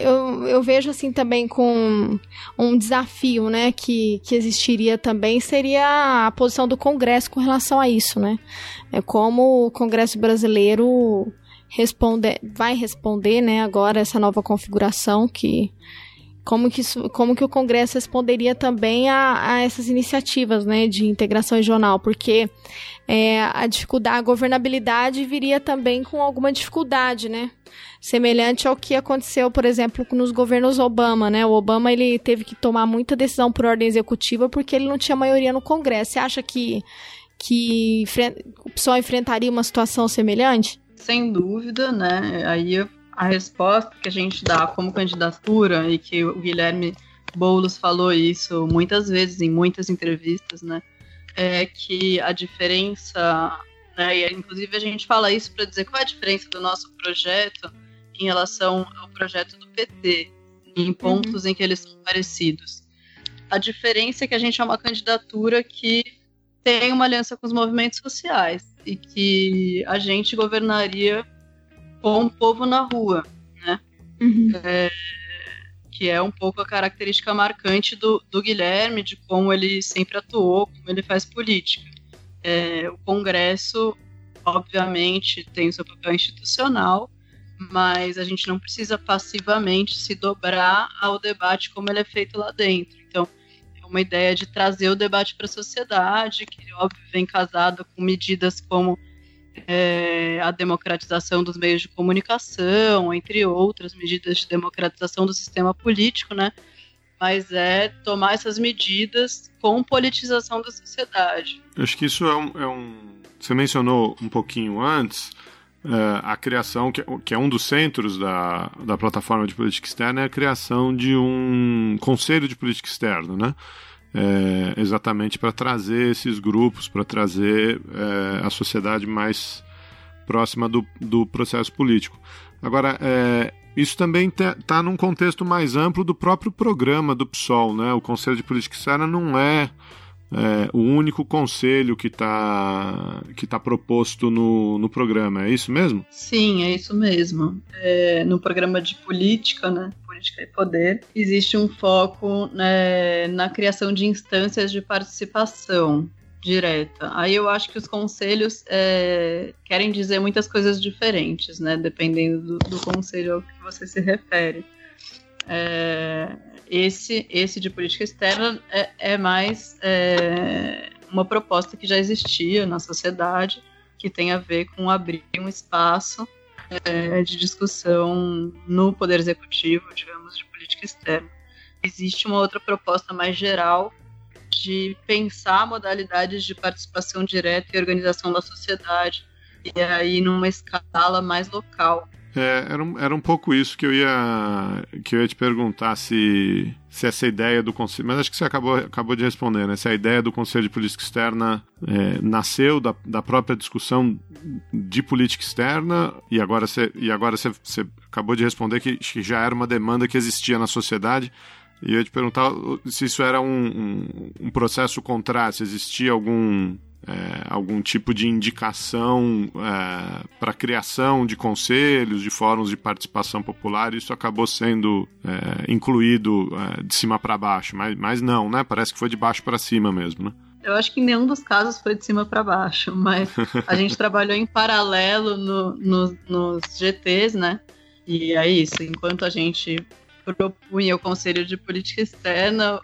S3: eu, eu vejo assim também com um desafio, né, que, que existiria também, seria a posição do Congresso com relação a isso, né? É como o Congresso brasileiro responde, vai responder, né, agora essa nova configuração que como que, isso, como que o Congresso responderia também a, a essas iniciativas né, de integração regional, porque é, a dificuldade, a governabilidade viria também com alguma dificuldade, né? Semelhante ao que aconteceu, por exemplo, nos governos Obama, né? O Obama ele teve que tomar muita decisão por ordem executiva porque ele não tinha maioria no Congresso. Você acha que, que o PSOL enfrentaria uma situação semelhante?
S5: Sem dúvida, né? Aí a resposta que a gente dá como candidatura e que o Guilherme Boulos falou isso muitas vezes em muitas entrevistas, né? É que a diferença, né, e inclusive a gente fala isso para dizer qual é a diferença do nosso projeto em relação ao projeto do PT, em uhum. pontos uhum. em que eles são parecidos. A diferença é que a gente é uma candidatura que tem uma aliança com os movimentos sociais e que a gente governaria com o povo na rua, né? Uhum. É, que é um pouco a característica marcante do, do, Guilherme, de como ele sempre atuou, como ele faz política. É, o Congresso, obviamente, tem o seu papel institucional, mas a gente não precisa passivamente se dobrar ao debate como ele é feito lá dentro. Então, é uma ideia de trazer o debate para a sociedade, que, óbvio, vem casada com medidas como é, a democratização dos meios de comunicação, entre outras medidas de democratização do sistema político, né? Mas é tomar essas medidas com politização da sociedade.
S2: Acho que isso é um, é um... Você mencionou um pouquinho antes é, a criação, que, que, é um dos centros da, da plataforma de política externa, é a criação de um conselho de política externa, né? É, exatamente para trazer esses grupos, para trazer é, a sociedade mais próxima do, do processo político. Agora, é, isso também está num contexto mais amplo do próprio programa do PSOL, né? O Conselho de Política Externa não é é, o único conselho que está que tá proposto no, no programa. É isso mesmo?
S5: Sim, é isso mesmo. É, no programa de política, né, política e poder, existe um foco né, na criação de instâncias de participação direta. Aí eu acho que os conselhos é, querem dizer muitas coisas diferentes, né? Dependendo do, do conselho ao que você se refere. É, esse, esse de política externa é, é mais é, uma proposta que já existia na sociedade, que tem a ver com abrir um espaço é, de discussão no Poder Executivo, digamos, de política externa. Existe uma outra proposta mais geral de pensar modalidades de participação direta e organização da sociedade, e aí numa escala mais local.
S2: É, era, um, era um pouco isso que eu ia que eu ia te perguntar se, se essa ideia do conselho, mas acho que você acabou, acabou de responder, né? Se a ideia do Conselho de Política Externa é, nasceu da, da própria discussão de política externa e agora você, e agora você, você acabou de responder que, que já era uma demanda que existia na sociedade. E eu ia te perguntar se isso era um, um, um processo contrário, se existia algum é, algum tipo de indicação é, para criação de conselhos, de fóruns de participação popular, isso acabou sendo é, incluído é, de cima para baixo, mas, mas não, né? Parece que foi de baixo para cima mesmo, né?
S5: Eu acho que em nenhum dos casos foi de cima para baixo, (laughs) mas a gente trabalhou em paralelo no, no, nos GTs, né? E é isso, enquanto a gente propunha o Conselho de Política Externa,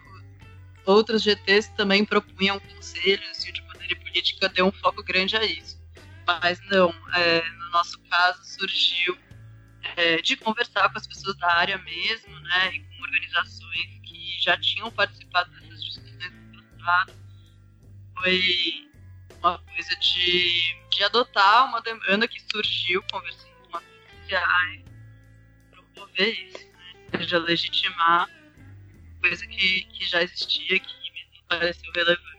S5: outros GTs também propunham conselhos e política deu um foco grande a isso. Mas não, é, no nosso caso surgiu é, de conversar com as pessoas da área mesmo, né, e com organizações que já tinham participado dessas discussões no passado. Foi uma coisa de, de adotar uma demanda que surgiu conversando com as sociais, promover isso, né, ou seja, legitimar coisa que, que já existia, que me pareceu relevante.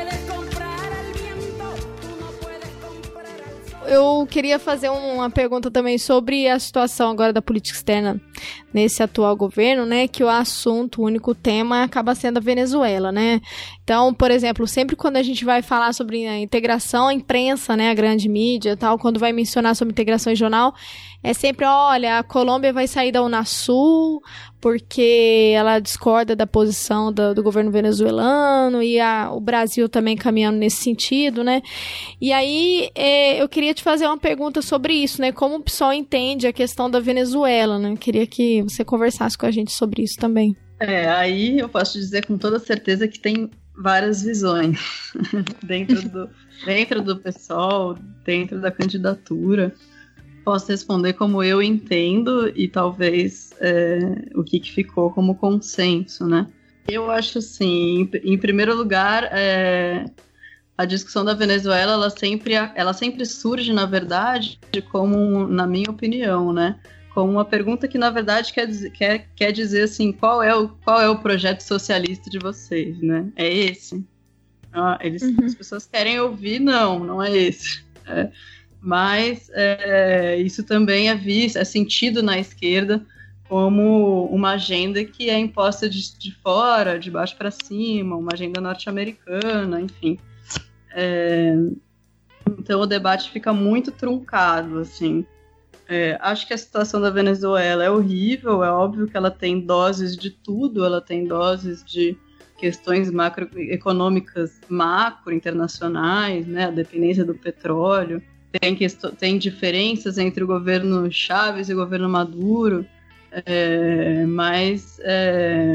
S3: Eu queria fazer uma pergunta também sobre a situação agora da política externa nesse atual governo, né? Que o assunto, o único tema acaba sendo a Venezuela, né? Então, por exemplo, sempre quando a gente vai falar sobre a integração, a imprensa, né, a grande mídia, tal, quando vai mencionar sobre integração regional, é sempre, olha, a Colômbia vai sair da Unasul porque ela discorda da posição do, do governo venezuelano e a, o Brasil também caminhando nesse sentido, né? E aí é, eu queria te fazer uma pergunta sobre isso, né? Como o PSOL entende a questão da Venezuela, né? Queria que você conversasse com a gente sobre isso também.
S5: É, aí eu posso dizer com toda certeza que tem várias visões (laughs) dentro do dentro do PSOL, dentro da candidatura posso responder como eu entendo e talvez é, o que, que, ficou como consenso, né? Eu acho assim, em, em primeiro lugar, é, a discussão da Venezuela ela sempre, ela sempre surge, na verdade, como, na minha opinião, né? Como uma pergunta que, na verdade, quer dizer, quer, quer dizer assim, qual é, o, qual é o projeto socialista de vocês, né? É esse? Ah, eles, uhum. As pessoas querem ouvir, não, não é esse. (laughs) É, mas é, isso também é visto, é sentido na esquerda como uma agenda que é imposta de, de fora, de baixo para cima, uma agenda norte-americana, enfim. É, então o debate fica muito truncado, assim. É, acho que a situação da Venezuela é horrível, é óbvio que ela tem doses de tudo, ela tem doses de questões macroeconômicas macro internacionais, né, a dependência do petróleo, tem, tem diferenças entre o governo Chaves e o governo Maduro, é, mas é,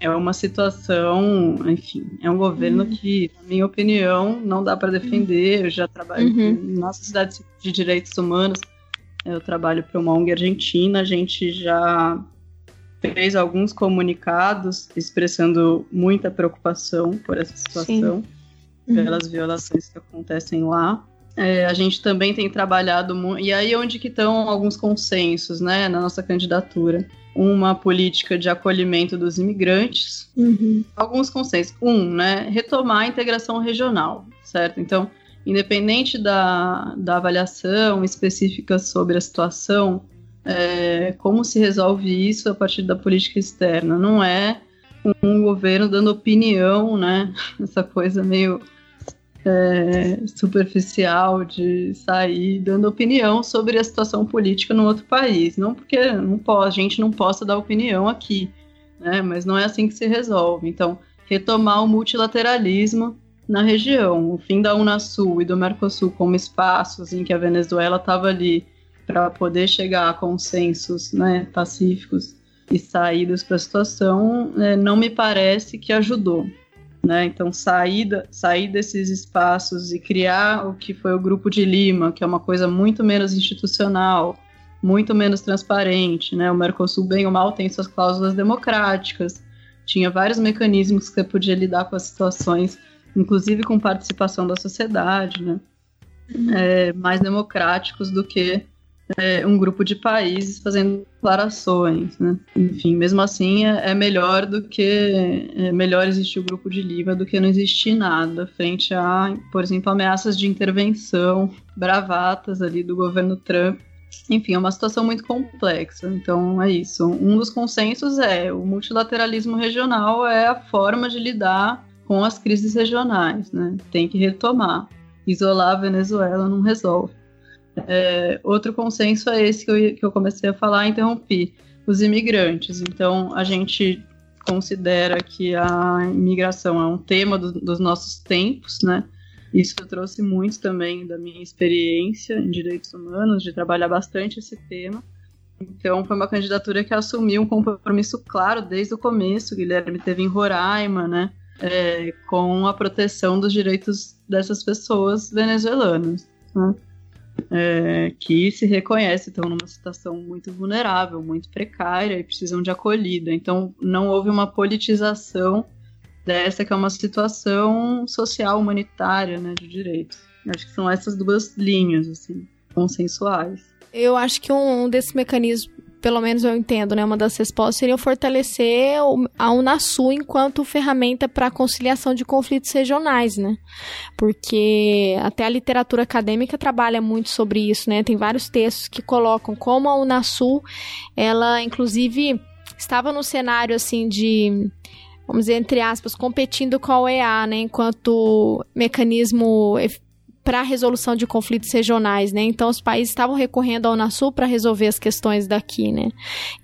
S5: é, uma situação, enfim, é um governo uhum. que, na minha opinião, não dá para defender. Eu já trabalho uhum. na Sociedade de Direitos Humanos, eu trabalho para uma ONG argentina, a gente já fez alguns comunicados expressando muita preocupação por essa situação, uhum. pelas violações que acontecem lá. É, a gente também tem trabalhado muito. E aí, onde que estão alguns consensos, né, na nossa candidatura? Uma política de acolhimento dos imigrantes. Uhum. Alguns consensos. Um, né, retomar a integração regional, certo? Então, independente da, da avaliação específica sobre a situação, é, como se resolve isso a partir da política externa? Não é um governo dando opinião, né? (laughs) Essa coisa meio é, superficial de sair dando opinião sobre a situação política no outro país. Não porque não pode, a gente não possa dar opinião aqui, né? mas não é assim que se resolve. Então, retomar o multilateralismo na região, o fim da Unasul e do Mercosul como espaços em que a Venezuela estava ali para poder chegar a consensos né, pacíficos e saídas para a situação, é, não me parece que ajudou. Né? Então, sair, sair desses espaços e criar o que foi o Grupo de Lima, que é uma coisa muito menos institucional, muito menos transparente. Né? O Mercosul, bem ou mal, tem suas cláusulas democráticas, tinha vários mecanismos que você podia lidar com as situações, inclusive com participação da sociedade, né? É, mais democráticos do que é, um grupo de países fazendo declarações, né? Enfim, mesmo assim é, é melhor do que é melhor existir o grupo de Lima do que não existir nada frente a, por exemplo, ameaças de intervenção, bravatas ali do governo Trump. Enfim, é uma situação muito complexa. Então é isso. Um dos consensos é o multilateralismo regional é a forma de lidar com as crises regionais, né? Tem que retomar. Isolar a Venezuela não resolve. É, outro consenso é esse que eu, que eu comecei a falar, interrompi. Os imigrantes. Então, a gente considera que a imigração é um tema do, dos nossos tempos, né? Isso eu trouxe muito também da minha experiência em direitos humanos, de trabalhar bastante esse tema. Então, foi uma candidatura que assumiu um compromisso claro desde o começo. O Guilherme teve em Roraima, né? É, com a proteção dos direitos dessas pessoas venezuelanas, né? é, que se reconhecem, estão numa situação muito vulnerável, muito precária e precisam de acolhida. Então, não houve uma politização dessa que é uma situação social, humanitária, né, de direitos. Acho que são essas duas linhas, assim, consensuais.
S3: Eu acho que um desses mecanismos pelo menos eu entendo, né, uma das respostas seria fortalecer a Unasul enquanto ferramenta para conciliação de conflitos regionais, né? Porque até a literatura acadêmica trabalha muito sobre isso, né? Tem vários textos que colocam como a Unasul, ela inclusive estava no cenário assim de vamos dizer entre aspas, competindo com a OEA, né, enquanto mecanismo para a resolução de conflitos regionais, né? Então os países estavam recorrendo ao Unasul para resolver as questões daqui, né?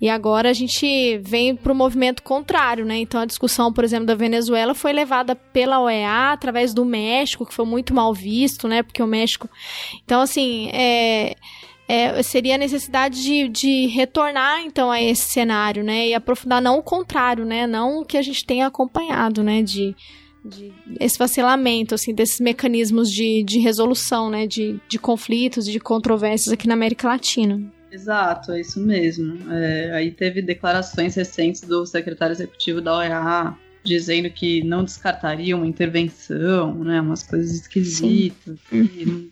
S3: E agora a gente vem para o movimento contrário, né? Então a discussão, por exemplo, da Venezuela foi levada pela OEA através do México, que foi muito mal visto, né? Porque o México, então assim, é é, seria a necessidade de, de retornar então a esse cenário, né, e aprofundar não o contrário, né, não o que a gente tem acompanhado, né, de de esse vacilamento, assim, desses mecanismos de, de resolução, né, de, de conflitos e de controvérsias aqui na América Latina.
S5: Exato, é isso mesmo. É, aí teve declarações recentes do secretário executivo da OEA dizendo que não descartaria uma intervenção, né, umas coisas esquisitas. Sim.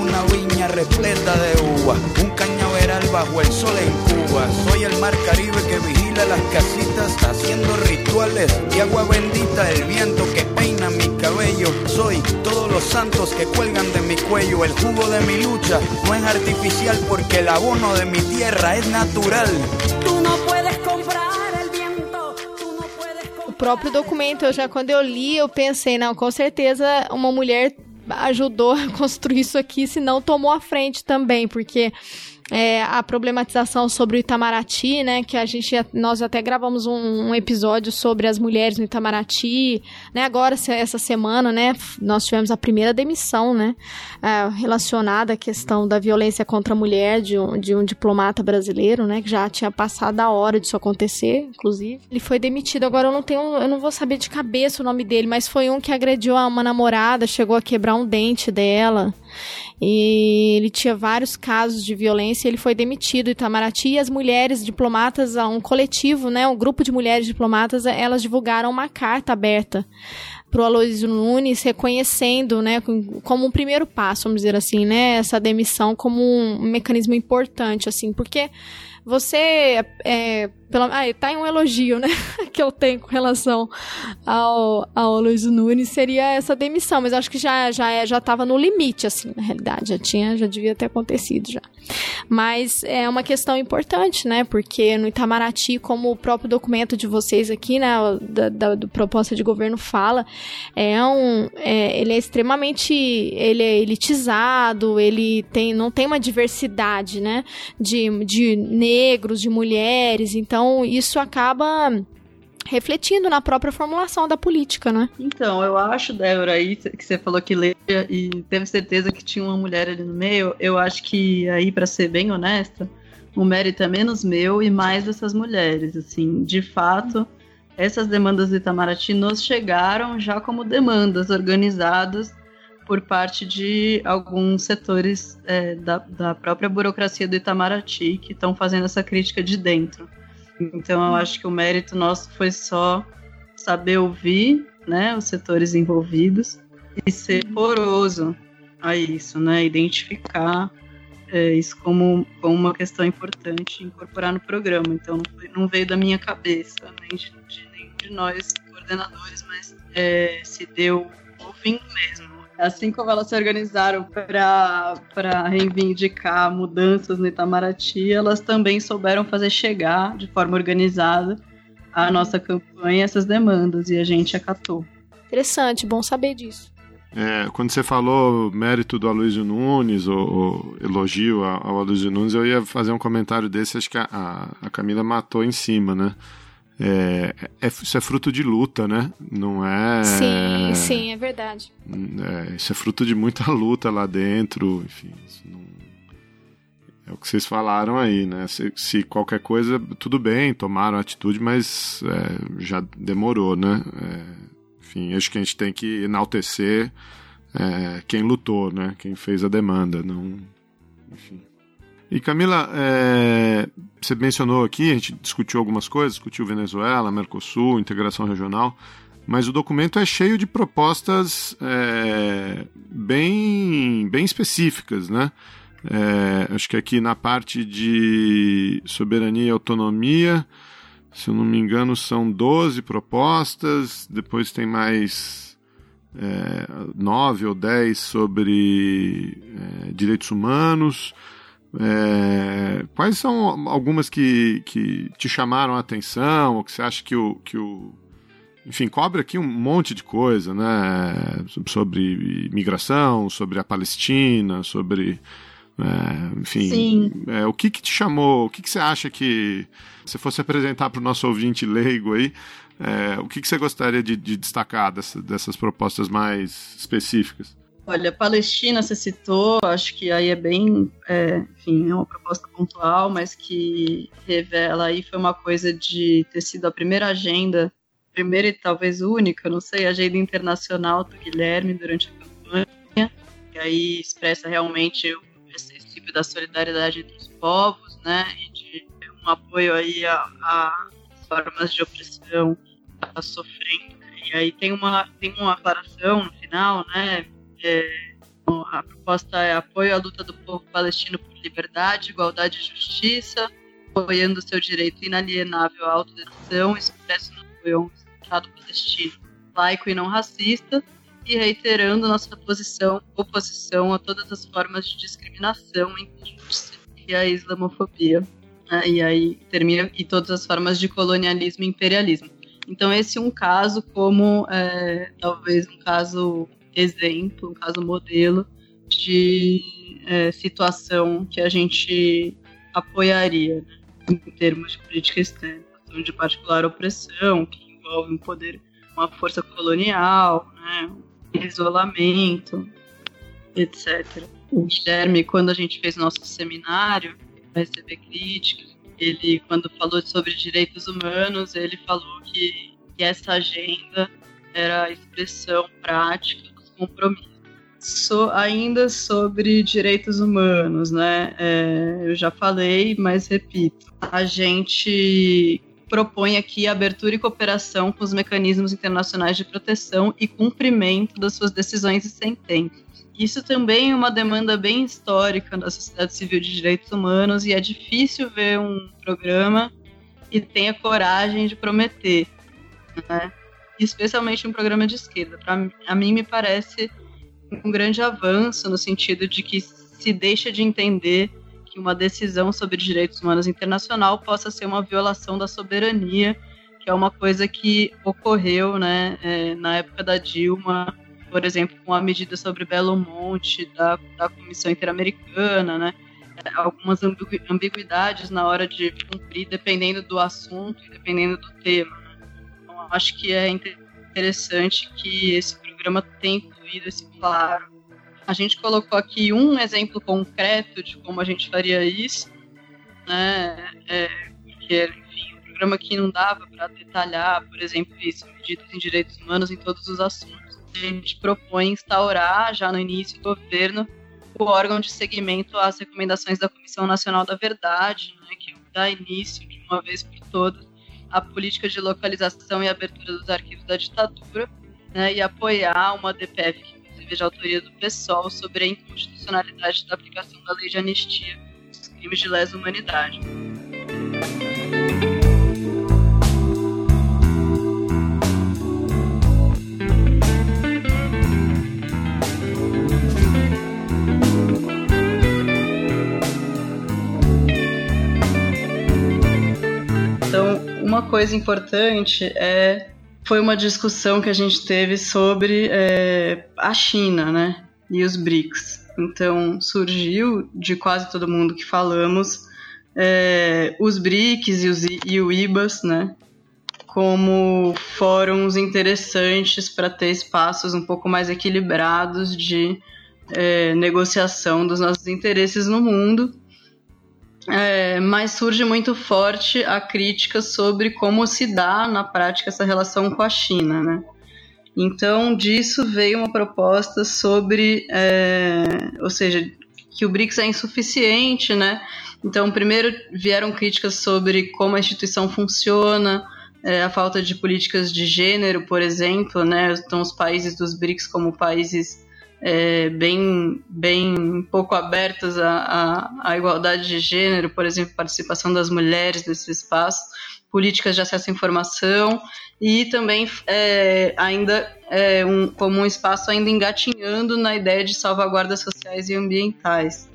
S6: una viña repleta de uva, un cañaveral bajo el sol en Cuba. Soy el mar Caribe que vigila las casitas, haciendo rituales y agua bendita, el viento que peina mi cabello. Soy todos los santos que cuelgan de mi cuello, el jugo de mi lucha no es artificial porque el abono de mi tierra es natural.
S7: Tú no puedes comprar el viento, tú no puedes comprar...
S3: O próprio documento, eu já quando eu li, eu pensei, não, com certeza uma mulher ajudou a (laughs) construir isso aqui, se não tomou a frente também, porque é, a problematização sobre o Itamaraty, né? Que a gente, nós até gravamos um, um, episódio sobre as mulheres no Itamaraty, né? Agora, essa semana, né? Nós tivemos a primeira demissão, né? É, relacionada à questão da violência contra a mulher de um, de um diplomata brasileiro, né? Que já tinha passado a hora disso acontecer, inclusive. Ele foi demitido. Agora eu não tenho, eu não vou saber de cabeça o nome dele, mas foi um que agrediu uma namorada, chegou a quebrar um dente dela. E ele tinha vários casos de violência, ele foi demitido. Itamaraty e as mulheres diplomatas, um coletivo, né, um grupo de mulheres diplomatas, elas divulgaram uma carta aberta para o Aloysio Nunes, reconhecendo, né, como um primeiro passo, vamos dizer assim, né, essa demissão como um mecanismo importante, assim, porque você é, pelo, ah, tá em um elogio, né? (laughs) que eu tenho com relação ao, ao Luiz Nunes seria essa demissão, mas acho que já já é, já estava no limite, assim, na realidade, já tinha, já devia ter acontecido já. Mas é uma questão importante, né? Porque no Itamaraty, como o próprio documento de vocês aqui, né, da, da, da proposta de governo fala, é um, é, ele é extremamente, ele é elitizado, ele tem, não tem uma diversidade, né? De, de negros, de mulheres, então então, isso acaba refletindo na própria formulação da política, né?
S5: Então, eu acho, Débora, aí que você falou que lê e teve certeza que tinha uma mulher ali no meio, eu acho que aí, para ser bem honesta, o mérito é menos meu e mais dessas mulheres, assim, de fato, essas demandas do Itamaraty nos chegaram já como demandas organizadas por parte de alguns setores é, da, da própria burocracia do Itamaraty que estão fazendo essa crítica de dentro. Então eu acho que o mérito nosso foi só saber ouvir, né, os setores envolvidos e ser poroso a isso, né, identificar é, isso como, como uma questão importante incorporar no programa. Então não, foi, não veio da minha cabeça, nem de, de nenhum de nós coordenadores, mas é, se deu ouvindo mesmo Assim como elas se organizaram para reivindicar mudanças no Itamaraty, elas também souberam fazer chegar de forma organizada a nossa campanha essas demandas e a gente acatou.
S3: Interessante, bom saber disso.
S2: É, quando você falou mérito do Aloysio Nunes, ou, ou elogio ao Aloysio Nunes, eu ia fazer um comentário desse, acho que a, a Camila matou em cima, né? É, é, isso é fruto de luta, né? Não é.
S3: Sim, sim, é verdade.
S2: É, isso é fruto de muita (laughs) luta lá dentro, enfim. Não... É o que vocês falaram aí, né? Se, se qualquer coisa, tudo bem, tomaram atitude, mas é, já demorou, né? É, enfim, acho que a gente tem que enaltecer é, quem lutou, né? Quem fez a demanda, não. Enfim. E Camila, é, você mencionou aqui, a gente discutiu algumas coisas, discutiu Venezuela, Mercosul, integração regional, mas o documento é cheio de propostas é, bem, bem específicas, né? É, acho que aqui na parte de soberania e autonomia, se eu não me engano, são 12 propostas, depois tem mais é, 9 ou 10 sobre é, direitos humanos. É, quais são algumas que, que te chamaram a atenção, ou que você acha que o, que o. Enfim, cobre aqui um monte de coisa, né? Sobre migração, sobre a Palestina, sobre é, enfim, é, o que, que te chamou? O que, que você acha que, se fosse apresentar para o nosso ouvinte leigo aí, é, o que, que você gostaria de, de destacar dessa, dessas propostas mais específicas?
S5: Olha, Palestina você citou, acho que aí é bem, é, enfim, é uma proposta pontual, mas que revela aí foi uma coisa de ter sido a primeira agenda, primeira e talvez única, não sei, agenda internacional do Guilherme durante a campanha, e aí expressa realmente esse princípio da solidariedade entre os povos, né, e de um apoio aí a, a formas de opressão que está sofrendo. E aí tem uma tem uma aclaração no final, né, é, a proposta é apoio à luta do povo palestino por liberdade, igualdade e justiça, apoiando seu direito inalienável à autodeterminação, expresso no apoio Estado palestino laico e não racista, e reiterando nossa posição, oposição a todas as formas de discriminação, injustiça e a islamofobia. Né? E aí termina e todas as formas de colonialismo e imperialismo. Então esse é um caso como é, talvez um caso exemplo, um caso modelo de é, situação que a gente apoiaria né? em termos de política externa, de particular opressão que envolve um poder, uma força colonial, né? isolamento, etc. O Guilherme, quando a gente fez nosso seminário, para receber críticas, ele, quando falou sobre direitos humanos, ele falou que, que essa agenda era a expressão prática dos compromissos. So, ainda sobre direitos humanos, né? É, eu já falei, mas repito. A gente propõe aqui abertura e cooperação com os mecanismos internacionais de proteção e cumprimento das suas decisões e sentenças. Isso também é uma demanda bem histórica da sociedade civil de direitos humanos e é difícil ver um programa que tenha coragem de prometer, né? Especialmente um programa de esquerda. Para a mim me parece um grande avanço no sentido de que se deixa de entender que uma decisão sobre direitos humanos internacional possa ser uma violação da soberania, que é uma coisa que ocorreu né, é, na época da Dilma, por exemplo, com a medida sobre Belo Monte da, da Comissão Interamericana, né, algumas ambiguidades na hora de cumprir, dependendo do assunto e dependendo do tema. Acho que é interessante que esse programa tenha incluído esse claro a gente colocou aqui um exemplo concreto de como a gente faria isso, né? É, porque, enfim, um programa que não dava para detalhar, por exemplo, isso, medidas em direitos humanos em todos os assuntos. A gente propõe instaurar, já no início do governo, o órgão de seguimento às recomendações da Comissão Nacional da Verdade, né, que dá início, de uma vez por todas, à política de localização e abertura dos arquivos da ditadura, né, e apoiar uma DPF que inclusive de autoria do PSOL, sobre a inconstitucionalidade da aplicação da lei de anistia dos crimes de lesa humanidade. Uma coisa importante é foi uma discussão que a gente teve sobre é, a China, né? E os BRICS. Então surgiu de quase todo mundo que falamos é, os BRICS e, os, e o IBAS, né? Como fóruns interessantes para ter espaços um pouco mais equilibrados de é, negociação dos nossos interesses no mundo. É, mas surge muito forte a crítica sobre como se dá na prática essa relação com a China, né? Então, disso veio uma proposta sobre, é, ou seja, que o BRICS é insuficiente, né? Então, primeiro vieram críticas sobre como a instituição funciona, é, a falta de políticas de gênero, por exemplo, né? Então, os países dos BRICS como países é, bem, bem pouco abertos à, à, à, igualdade de gênero, por exemplo, participação das mulheres nesse espaço, políticas de acesso à informação e também é, ainda é, um, como um espaço ainda engatinhando na ideia de salvaguardas sociais e ambientais,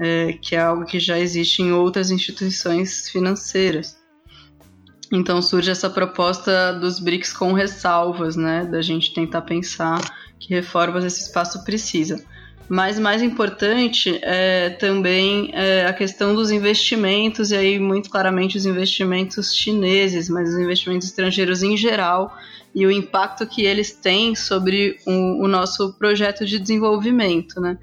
S5: é, que é algo que já existe em outras instituições financeiras. Então surge essa proposta dos BRICS com ressalvas, né, da gente tentar pensar que reformas esse espaço precisa. Mas mais importante é também é a questão dos investimentos, e aí muito claramente os investimentos chineses, mas os investimentos estrangeiros em geral, e o impacto que eles têm sobre o, o nosso projeto de desenvolvimento. Né?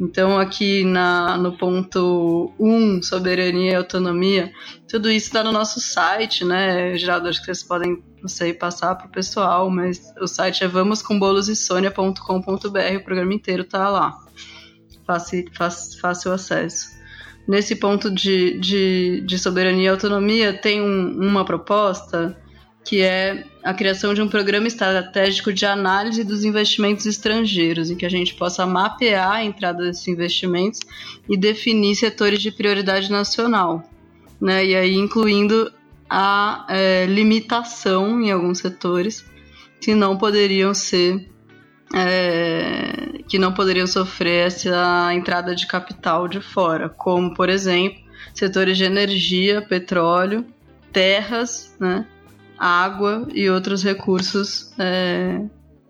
S5: Então, aqui na, no ponto 1, um, soberania e autonomia, tudo isso está no nosso site, né? Geraldo, acho que vocês podem, sei, passar para o pessoal, mas o site é vamoscombolosessonia.com.br, o programa inteiro está lá. Fácil, fácil, fácil acesso. Nesse ponto de, de, de soberania e autonomia, tem um, uma proposta que é a criação de um programa estratégico de análise dos investimentos estrangeiros, em que a gente possa mapear a entrada desses investimentos e definir setores de prioridade nacional, né? E aí incluindo a é, limitação em alguns setores que não poderiam ser é, que não poderiam sofrer essa entrada de capital de fora, como por exemplo setores de energia, petróleo, terras, né? Água e outros recursos é,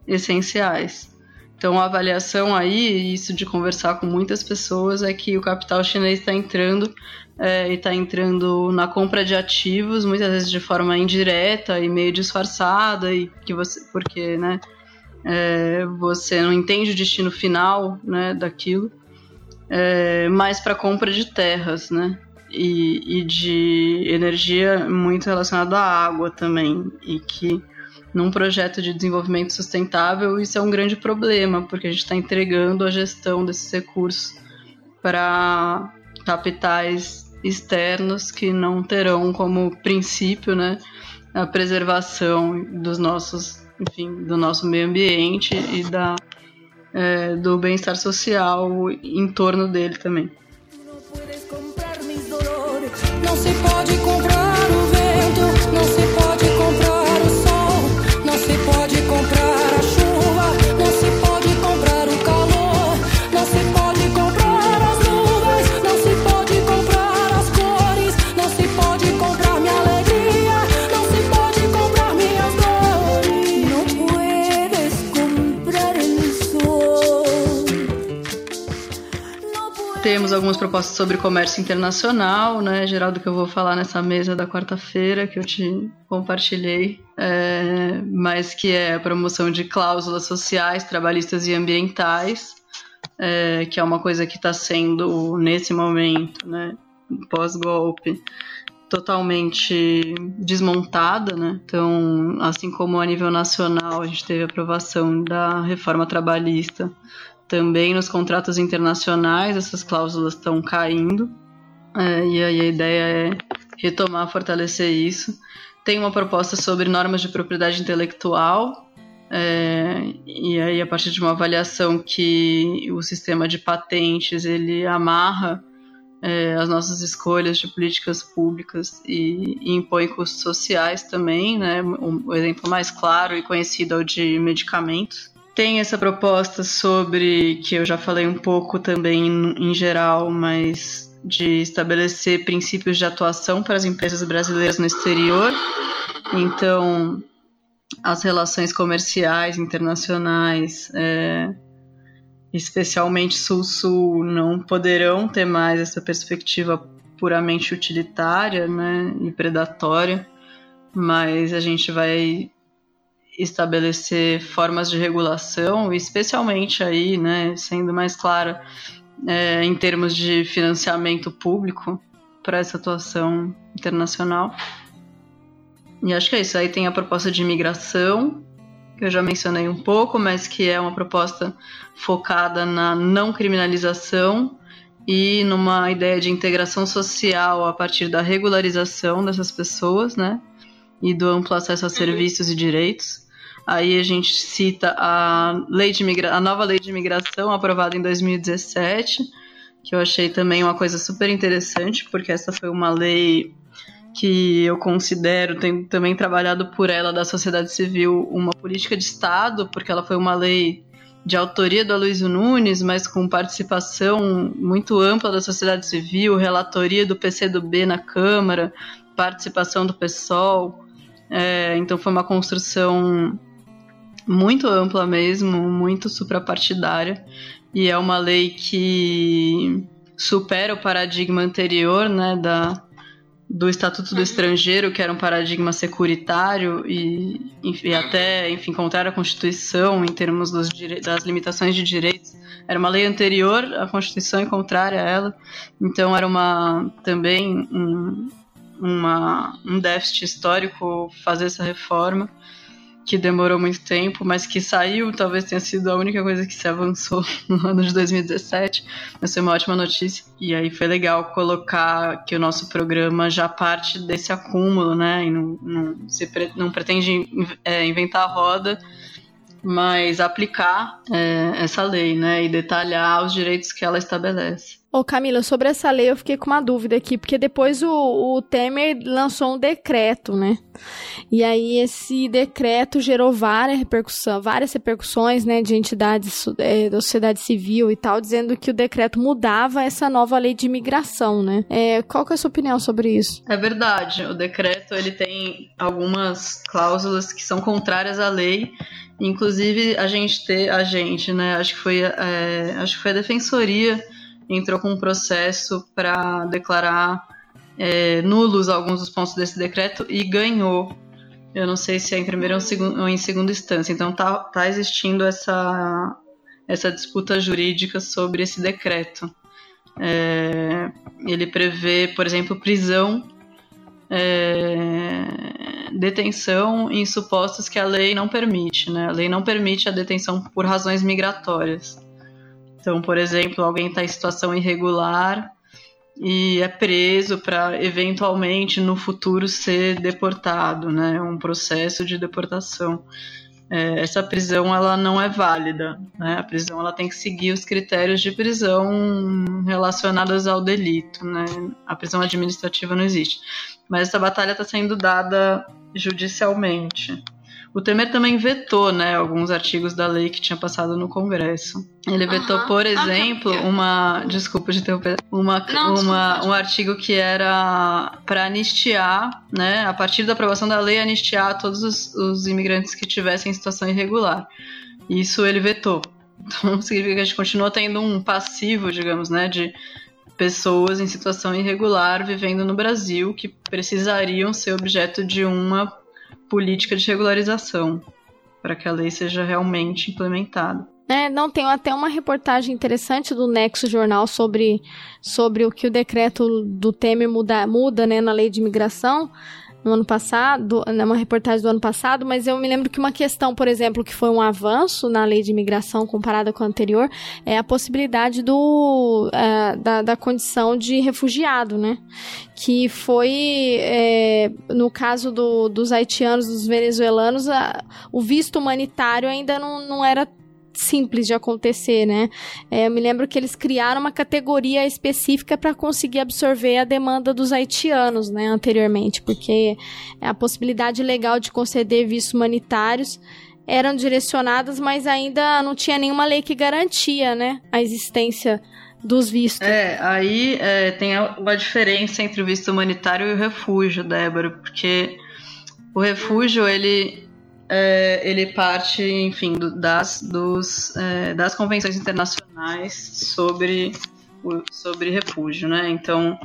S5: essenciais. Então, a avaliação aí, isso de conversar com muitas pessoas, é que o capital chinês está entrando é, e está entrando na compra de ativos, muitas vezes de forma indireta e meio disfarçada, e que você, porque, né, é, você não entende o destino final, né, daquilo, é, mas para compra de terras, né e, e de energia muito relacionado à água também, e que num projeto de desenvolvimento sustentável isso é um grande problema, porque a gente está entregando a gestão desses recursos para capitais externos que não terão como princípio né, a preservação dos nossos, enfim, do nosso meio ambiente e da, é, do bem-estar social em torno dele também.
S7: Não se pode comprar
S5: Temos algumas propostas sobre comércio internacional, né, Geraldo, que eu vou falar nessa mesa da quarta-feira, que eu te compartilhei, é, mas que é a promoção de cláusulas sociais, trabalhistas e ambientais, é, que é uma coisa que está sendo, nesse momento, né, pós-golpe, totalmente desmontada, né? Então, assim como a nível nacional a gente teve aprovação da reforma trabalhista, também nos contratos internacionais essas cláusulas estão caindo. É, e aí a ideia é retomar, fortalecer isso. Tem uma proposta sobre normas de propriedade intelectual, é, e aí a partir de uma avaliação que o sistema de patentes ele amarra é, as nossas escolhas de políticas públicas e, e impõe custos sociais também, né? O, o exemplo mais claro e conhecido é o de medicamentos tem essa proposta sobre, que eu já falei um pouco também em geral, mas de estabelecer princípios de atuação para as empresas brasileiras no exterior. Então, as relações comerciais internacionais, é, especialmente Sul-Sul, não poderão ter mais essa perspectiva puramente utilitária né, e predatória, mas a gente vai estabelecer formas de regulação, especialmente aí, né, sendo mais clara, é, em termos de financiamento público para essa atuação internacional. E acho que é isso. Aí tem a proposta de imigração, que eu já mencionei um pouco, mas que é uma proposta focada na não criminalização e numa ideia de integração social a partir da regularização dessas pessoas, né? E do amplo acesso a serviços e direitos. Aí a gente cita a, lei de migra a nova lei de imigração aprovada em 2017, que eu achei também uma coisa super interessante, porque essa foi uma lei que eu considero, tenho também trabalhado por ela da sociedade civil, uma política de Estado, porque ela foi uma lei de autoria do Aloysio Nunes, mas com participação muito ampla da sociedade civil, relatoria do PCdoB na Câmara, participação do PSOL. É, então foi uma construção muito ampla mesmo, muito suprapartidária, e é uma lei que supera o paradigma anterior, né, da, do Estatuto do Estrangeiro, que era um paradigma securitário e, e até, enfim, contrário à Constituição em termos dos das limitações de direitos. Era uma lei anterior à Constituição e contrária a ela. Então era uma também um, uma, um déficit histórico fazer essa reforma que demorou muito tempo, mas que saiu, talvez tenha sido a única coisa que se avançou (laughs) no ano de 2017. Mas foi uma ótima notícia. E aí foi legal colocar que o nosso programa já parte desse acúmulo, né? E não, não, se, não pretende é, inventar a roda, mas aplicar é, essa lei, né? E detalhar os direitos que ela estabelece.
S3: Ô Camila, sobre essa lei eu fiquei com uma dúvida aqui, porque depois o, o Temer lançou um decreto, né? E aí esse decreto gerou várias repercussões, várias repercussões, né, de entidades é, da sociedade civil e tal, dizendo que o decreto mudava essa nova lei de imigração, né? É, qual que é a sua opinião sobre isso?
S5: É verdade, o decreto ele tem algumas cláusulas que são contrárias à lei Inclusive, a gente ter, a gente, né? Acho que foi, é, acho que foi a defensoria entrou com um processo para declarar é, nulos alguns dos pontos desse decreto e ganhou. Eu não sei se é em primeira ou, ou em segunda instância. Então tá, tá existindo essa, essa disputa jurídica sobre esse decreto. É, ele prevê, por exemplo, prisão, é, detenção em supostos que a lei não permite. Né? A lei não permite a detenção por razões migratórias. Então, por exemplo, alguém está em situação irregular e é preso para eventualmente no futuro ser deportado, né? Um processo de deportação. É, essa prisão ela não é válida, né? A prisão ela tem que seguir os critérios de prisão relacionados ao delito, né? A prisão administrativa não existe. Mas essa batalha está sendo dada judicialmente. O Temer também vetou, né, alguns artigos da lei que tinha passado no Congresso. Ele vetou, uhum. por exemplo, uma, desculpa de interromper, uma, Não, uma um artigo que era para anistiar, né, a partir da aprovação da lei, anistiar todos os, os imigrantes que tivessem situação irregular. Isso ele vetou. Então (laughs) significa que a gente continua tendo um passivo, digamos, né, de pessoas em situação irregular vivendo no Brasil que precisariam ser objeto de uma política de regularização para que a lei seja realmente implementada.
S3: É, não, tem até uma reportagem interessante do Nexo Jornal sobre, sobre o que o decreto do Temer muda, muda né, na lei de imigração no ano passado, numa reportagem do ano passado, mas eu me lembro que uma questão, por exemplo, que foi um avanço na lei de imigração comparada com a anterior, é a possibilidade do, uh, da, da condição de refugiado, né? Que foi, é, no caso do, dos haitianos, dos venezuelanos, a, o visto humanitário ainda não, não era simples de acontecer, né? É, eu me lembro que eles criaram uma categoria específica para conseguir absorver a demanda dos haitianos, né, anteriormente, porque a possibilidade legal de conceder vistos humanitários eram direcionadas, mas ainda não tinha nenhuma lei que garantia, né, a existência dos vistos.
S5: É, aí é, tem uma diferença entre o visto humanitário e o refúgio, Débora, porque o refúgio, ele, é, ele parte, enfim, do, das, dos, é, das convenções internacionais sobre, sobre refúgio, né? Então,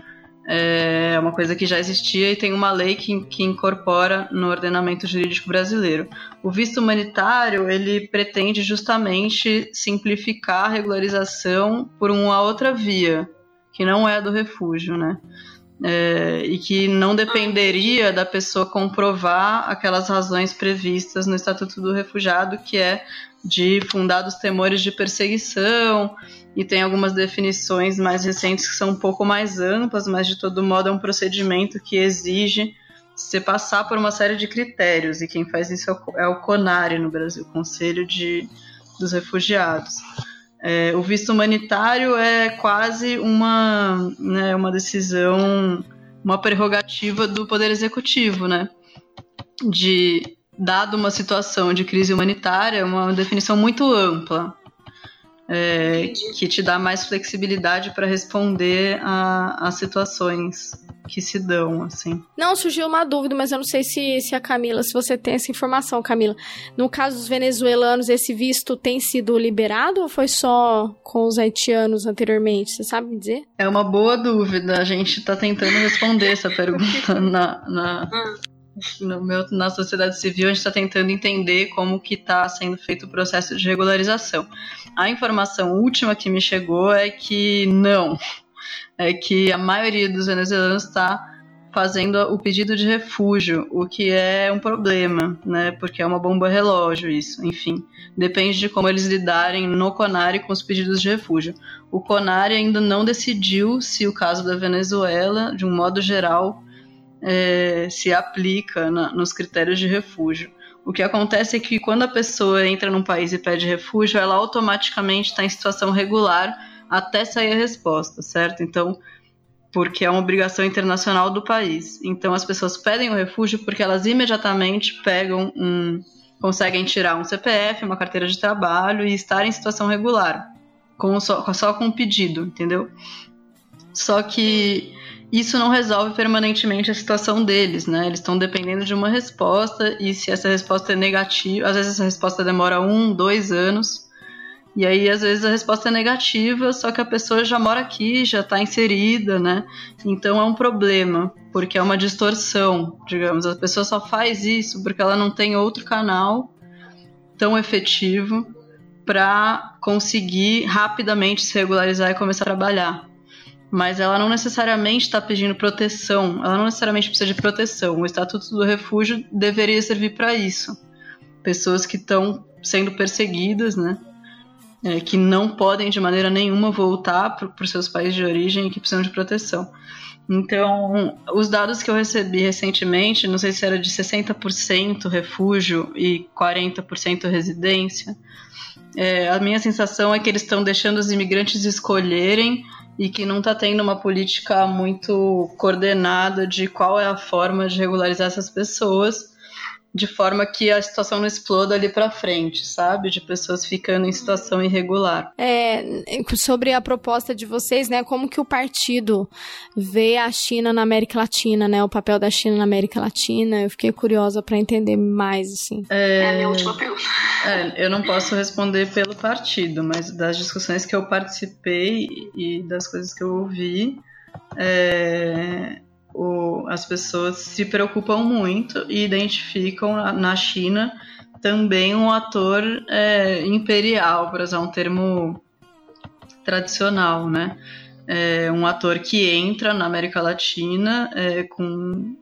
S5: é uma coisa que já existia e tem uma lei que, que incorpora no ordenamento jurídico brasileiro. O visto humanitário ele pretende justamente simplificar a regularização por uma outra via, que não é a do refúgio, né? É, e que não dependeria da pessoa comprovar aquelas razões previstas no Estatuto do Refugiado, que é de fundados temores de perseguição, e tem algumas definições mais recentes que são um pouco mais amplas, mas de todo modo é um procedimento que exige você passar por uma série de critérios, e quem faz isso é o é CONARE no Brasil, Conselho de, dos Refugiados. É, o visto humanitário é quase uma, né, uma decisão, uma prerrogativa do Poder Executivo, né? De, dado uma situação de crise humanitária, uma definição muito ampla é, que te dá mais flexibilidade para responder a, a, situações que se dão, assim.
S3: Não, surgiu uma dúvida, mas eu não sei se, se a Camila, se você tem essa informação, Camila. No caso dos venezuelanos, esse visto tem sido liberado ou foi só com os haitianos anteriormente? Você sabe me dizer?
S5: É uma boa dúvida. A gente está tentando responder essa (laughs) pergunta na, na, no meu, na sociedade civil, a gente está tentando entender como que está sendo feito o processo de regularização. A informação última que me chegou é que não, é que a maioria dos venezuelanos está fazendo o pedido de refúgio, o que é um problema, né? Porque é uma bomba relógio isso. Enfim, depende de como eles lidarem no CONARE com os pedidos de refúgio. O CONARE ainda não decidiu se o caso da Venezuela, de um modo geral, é, se aplica na, nos critérios de refúgio. O que acontece é que quando a pessoa entra num país e pede refúgio, ela automaticamente está em situação regular até sair a resposta, certo? Então, porque é uma obrigação internacional do país. Então, as pessoas pedem o refúgio porque elas imediatamente pegam um. conseguem tirar um CPF, uma carteira de trabalho e estar em situação regular, com só, só com o pedido, entendeu? Só que isso não resolve permanentemente a situação deles, né? Eles estão dependendo de uma resposta e se essa resposta é negativa, às vezes essa resposta demora um, dois anos. E aí, às vezes, a resposta é negativa, só que a pessoa já mora aqui, já está inserida, né? Então é um problema, porque é uma distorção, digamos. A pessoa só faz isso porque ela não tem outro canal tão efetivo para conseguir rapidamente se regularizar e começar a trabalhar mas ela não necessariamente está pedindo proteção, ela não necessariamente precisa de proteção. O Estatuto do Refúgio deveria servir para isso. Pessoas que estão sendo perseguidas, né? É, que não podem de maneira nenhuma voltar para os seus países de origem e que precisam de proteção. Então, os dados que eu recebi recentemente, não sei se era de 60% refúgio e 40% residência, é, a minha sensação é que eles estão deixando os imigrantes escolherem e que não está tendo uma política muito coordenada de qual é a forma de regularizar essas pessoas de forma que a situação não exploda ali para frente, sabe? De pessoas ficando em situação irregular.
S3: É, sobre a proposta de vocês, né? Como que o partido vê a China na América Latina, né? O papel da China na América Latina. Eu fiquei curiosa para entender mais, assim.
S5: É, é a minha última pergunta. É, eu não posso responder pelo partido, mas das discussões que eu participei e das coisas que eu ouvi, é, o, as pessoas se preocupam muito e identificam na China também um ator é, imperial, para usar um termo tradicional, né? É um ator que entra na América Latina é, com,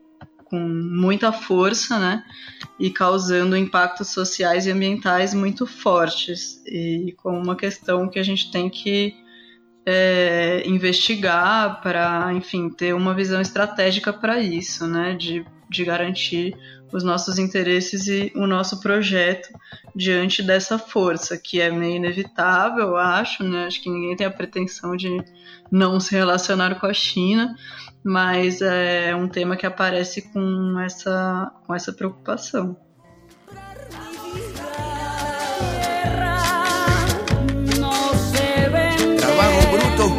S5: com muita força, né? E causando impactos sociais e ambientais muito fortes. E com uma questão que a gente tem que é, investigar para, enfim, ter uma visão estratégica para isso, né? De, de garantir os nossos interesses e o nosso projeto diante dessa força, que é meio inevitável, eu acho, né? Acho que ninguém tem a pretensão de não se relacionar com a China, mas é um tema que aparece com essa, com essa preocupação.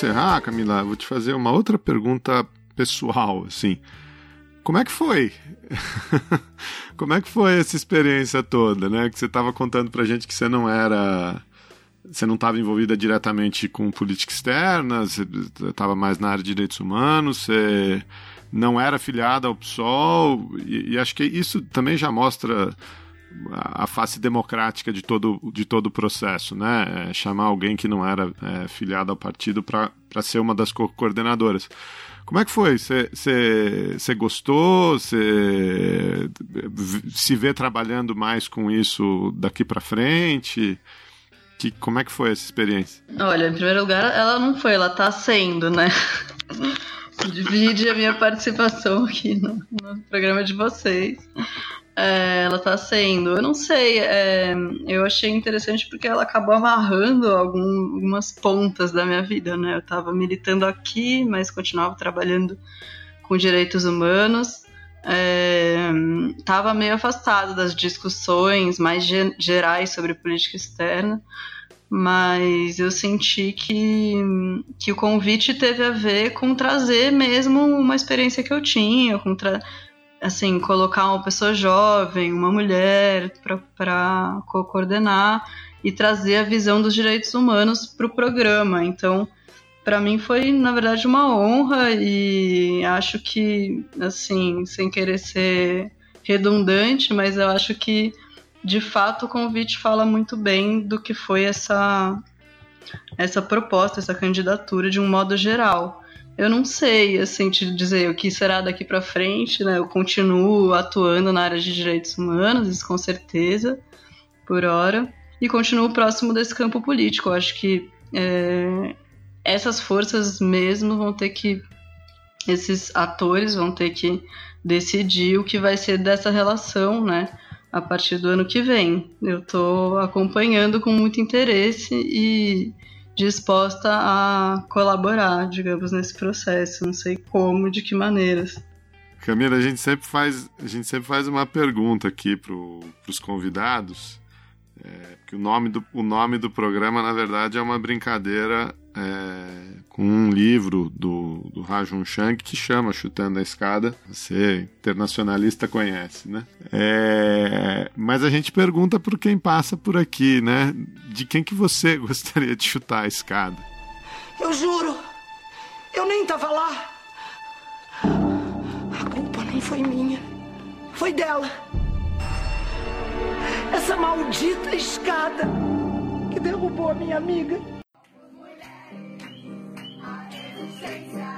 S2: Encerrar, Camila, vou te fazer uma outra pergunta pessoal, assim. Como é que foi? (laughs) Como é que foi essa experiência toda, né? Que você estava contando pra gente que você não era você não estava envolvida diretamente com política externa, você estava mais na área de direitos humanos, você não era filiada ao PSOL, e, e acho que isso também já mostra a, face democrática de todo, de todo o processo, né? É, chamar alguém que não era é, filiado ao partido para ser uma das co coordenadoras. Como é que foi? Você gostou? Você se vê trabalhando mais com isso daqui para frente? Que, como é que foi essa experiência?
S5: Olha, em primeiro lugar, ela não foi, ela tá sendo, né? (laughs) Divide a minha participação aqui no, no programa de vocês. É, ela tá sendo, eu não sei, é, eu achei interessante porque ela acabou amarrando algum, algumas pontas da minha vida, né? Eu tava militando aqui, mas continuava trabalhando com direitos humanos. É, tava meio afastado das discussões mais ge- gerais sobre política externa, mas eu senti que, que o convite teve a ver com trazer mesmo uma experiência que eu tinha, com tra assim, colocar uma pessoa jovem, uma mulher para co-coordenar e trazer a visão dos direitos humanos para o programa. Então, para mim foi, na verdade, uma honra e acho que, assim, sem querer ser redundante, mas eu acho que, de fato, o convite fala muito bem do que foi essa, essa proposta, essa candidatura de um modo geral eu não sei, assim, te dizer o que será daqui para frente, né? Eu continuo atuando na área de direitos humanos, isso com certeza, por hora, e continuo próximo desse campo político. Eu acho que é, essas forças mesmo vão ter que, esses atores vão ter que decidir o que vai ser dessa relação, né? A partir do ano que vem. Eu estou acompanhando com muito interesse e disposta a colaborar, digamos, nesse processo. Não sei como, de que maneiras.
S2: Camila, a gente sempre faz, a gente sempre faz uma pergunta aqui para os convidados, é, que o nome, do, o nome do programa, na verdade, é uma brincadeira é, com um livro do, do Rajun Shank que chama Chutando a Escada. Você, internacionalista, conhece, né? É, mas a gente pergunta por quem passa por aqui, né? De quem que você (laughs) gostaria de chutar a escada?
S8: Eu juro, eu nem tava lá. A culpa não foi minha, foi dela. Essa maldita escada que derrubou a minha amiga.
S5: Say,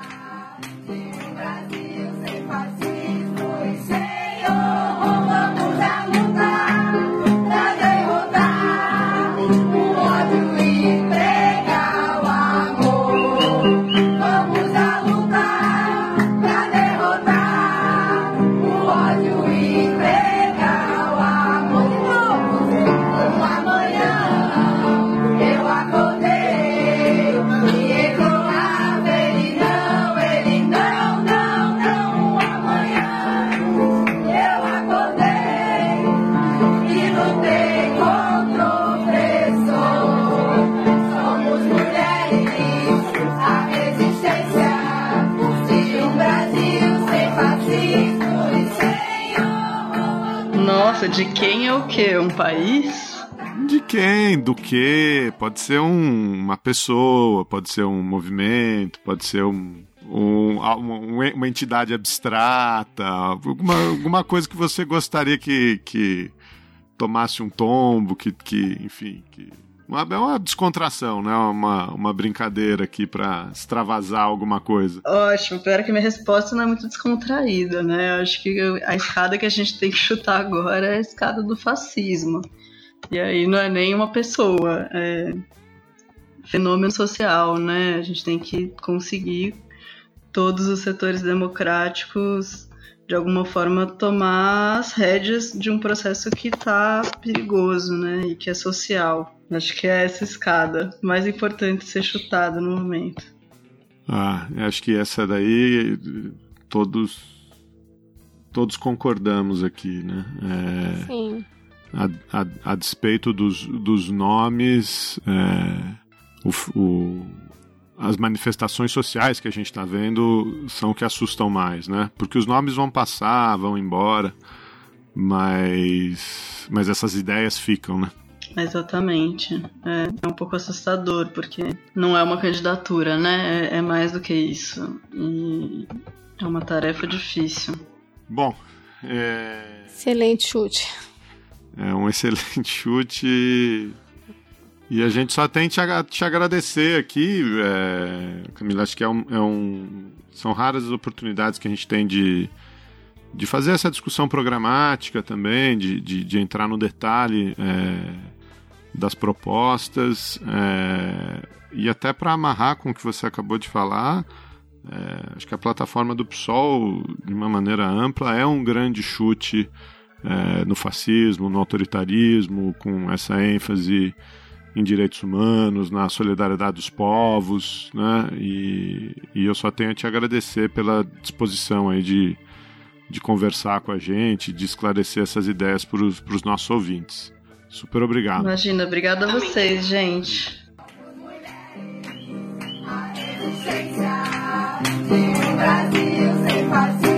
S5: Nossa, de quem é o quê? Um país?
S2: De quem? Do que? Pode ser um, uma pessoa, pode ser um movimento, pode ser um, um, uma, uma entidade abstrata, alguma, alguma coisa que você gostaria que, que tomasse um tombo, que, que enfim, que Uma, é uma descontração, né? Uma, uma brincadeira aqui para extravasar alguma coisa.
S5: Ótimo, pior que minha resposta não é muito descontraída, né? Eu acho que a escada que a gente tem que chutar agora é a escada do fascismo. E aí não é nem uma pessoa, é fenômeno social, né? A gente tem que conseguir todos os setores democráticos de alguma forma tomar as rédeas de um processo que está perigoso, né, e que é social. Acho que é essa escada mais importante ser chutada no momento.
S2: Ah, acho que essa daí todos todos concordamos aqui, né?
S3: É, Sim.
S2: A, a, a, despeito dos, dos nomes, é, o, o, as manifestações sociais que a gente está vendo são o que assustam mais, né? Porque os nomes vão passar, vão embora, mas, mas essas ideias ficam, né?
S5: Exatamente. É, é um pouco assustador, porque não é uma candidatura, né? É, é mais do que isso. E é uma tarefa difícil.
S2: Bom, é...
S3: Excelente chute.
S2: É um (laughs) excelente chute. E a gente só tem te, te agradecer aqui, é, Camila. Acho que é um, é um, são raras as oportunidades que a gente tem de, de fazer essa discussão programática também, de, de, de entrar no detalhe é, das propostas. É, e até para amarrar com o que você acabou de falar, é, acho que a plataforma do PSOL, de uma maneira ampla, é um grande chute é, no fascismo, no autoritarismo, com essa ênfase em direitos humanos, na solidariedade dos povos, né? E, e eu só tenho a te agradecer pela disposição aí de, de conversar com a gente, de esclarecer essas ideias para os nossos ouvintes. Super obrigado.
S5: Imagina, obrigado a vocês, gente. Brasil sem.